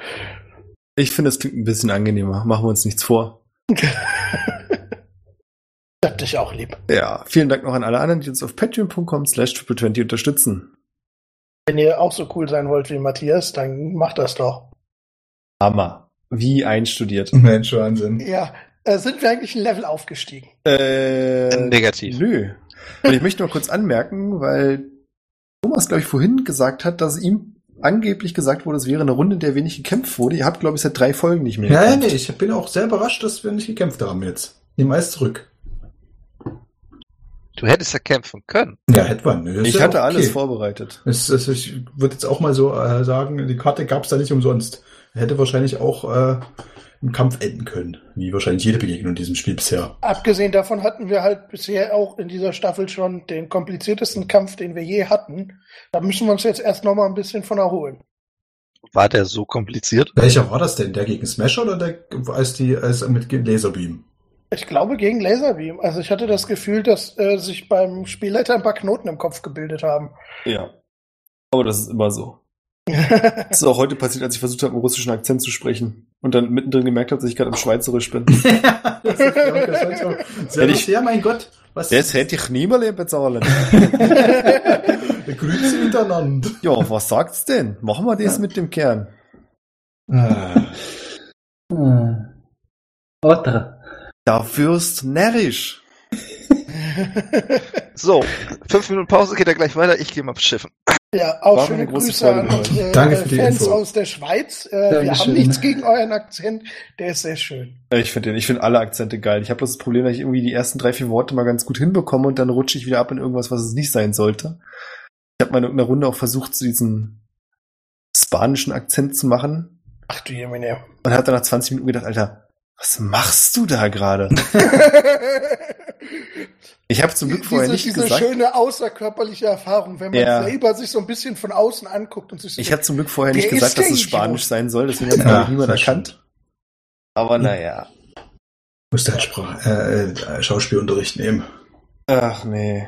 Ich finde, es klingt ein bisschen angenehmer. Machen wir uns nichts vor. Ich hab dich auch lieb. Ja, vielen Dank noch an alle anderen, die uns auf patreon.com slash triple20 unterstützen. Wenn ihr auch so cool sein wollt wie Matthias, dann macht das doch. Hammer. Wie einstudiert. Mensch, Wahnsinn. Ja, äh, sind wir eigentlich ein Level aufgestiegen? Äh, Negativ. Nö. Und ich möchte noch kurz anmerken, weil Thomas, glaube ich, vorhin gesagt hat, dass ihm angeblich gesagt wurde, es wäre eine Runde, in der wenig gekämpft wurde. Ihr habt, glaube ich, seit drei Folgen nicht mehr Ja, nee, gekämpft. ich bin auch sehr überrascht, dass wir nicht gekämpft haben jetzt. Nehmen alles zurück. Du hättest ja kämpfen können. Ja, hätte man. Ist Ich ja hatte okay. alles vorbereitet. Es, es, ich würde jetzt auch mal so äh, sagen, die Karte gab es da nicht umsonst. Hätte wahrscheinlich auch äh, im Kampf enden können, wie wahrscheinlich jede Begegnung in diesem Spiel bisher. Abgesehen davon hatten wir halt bisher auch in dieser Staffel schon den kompliziertesten Kampf, den wir je hatten. Da müssen wir uns jetzt erst noch mal ein bisschen von erholen. War der so kompliziert? Welcher war das denn? Der gegen Smash oder der als die als mit Laserbeam? Ich glaube gegen Laserbeam. Also ich hatte das Gefühl, dass äh, sich beim Spielleiter ein paar Knoten im Kopf gebildet haben. Ja. Aber das ist immer so. Das ist auch heute passiert, als ich versucht habe, einen russischen Akzent zu sprechen. Und dann mittendrin gemerkt habe, dass ich gerade im Schweizerisch bin. ja, das ist so. Sehr Hätte lustig. ja, mein Gott. Was Das hätte ich niemals bezahlen. Grüße miteinander. Ja, was sagt's denn? Machen wir das mit dem Kern. Ah. Da wirst närrisch. So, fünf Minuten Pause geht er gleich weiter. Ich gehe mal schiffen. Ja, auch War schöne Grüße Freude an unsere Danke äh, für die Fans Info. aus der Schweiz. Äh, wir haben nichts gegen euren Akzent, der ist sehr schön. Ich finde ich finde alle Akzente geil. Ich habe bloß das Problem, dass ich irgendwie die ersten drei, vier Worte mal ganz gut hinbekomme und dann rutsche ich wieder ab in irgendwas, was es nicht sein sollte. Ich habe mal in irgendeiner Runde auch versucht, so diesen spanischen Akzent zu machen Ach du Jemine. und habe dann nach 20 Minuten gedacht, Alter, was machst du da gerade? Ich habe zum Glück vorher diese, nicht diese gesagt. schöne außerkörperliche Erfahrung, wenn man Ja. selber sich so ein bisschen von außen anguckt und sich so Ich habe zum Glück vorher nicht gesagt, dass es Idiot? Spanisch sein soll, deswegen hat Ja, niemand erkannt. Aber naja. Musste halt Sprach äh, äh, Schauspielunterricht nehmen. Ach nee.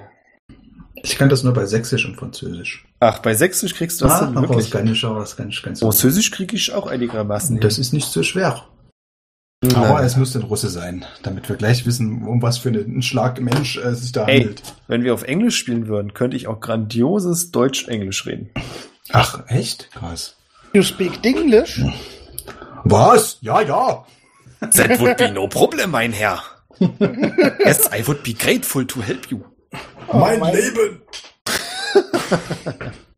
Ich kann das nur bei Sächsisch und Französisch. Ach, bei Sächsisch kriegst du das denn aber wirklich? das kann ich auch, das kann ich ganz Französisch kriege ich auch einigermaßen. hin. Das ist nicht so schwer. Nein. Aber es muss ein Russe sein, damit wir gleich wissen, um was für einen Schlag Mensch äh, sich da Ey, handelt. wenn wir auf Englisch spielen würden, könnte ich auch grandioses Deutsch-Englisch reden. Ach, echt? Krass. You speak English? Was? Ja, ja. That would be no problem, mein Herr. Yes, I would be grateful to help you. Oh, mein mein- Leben.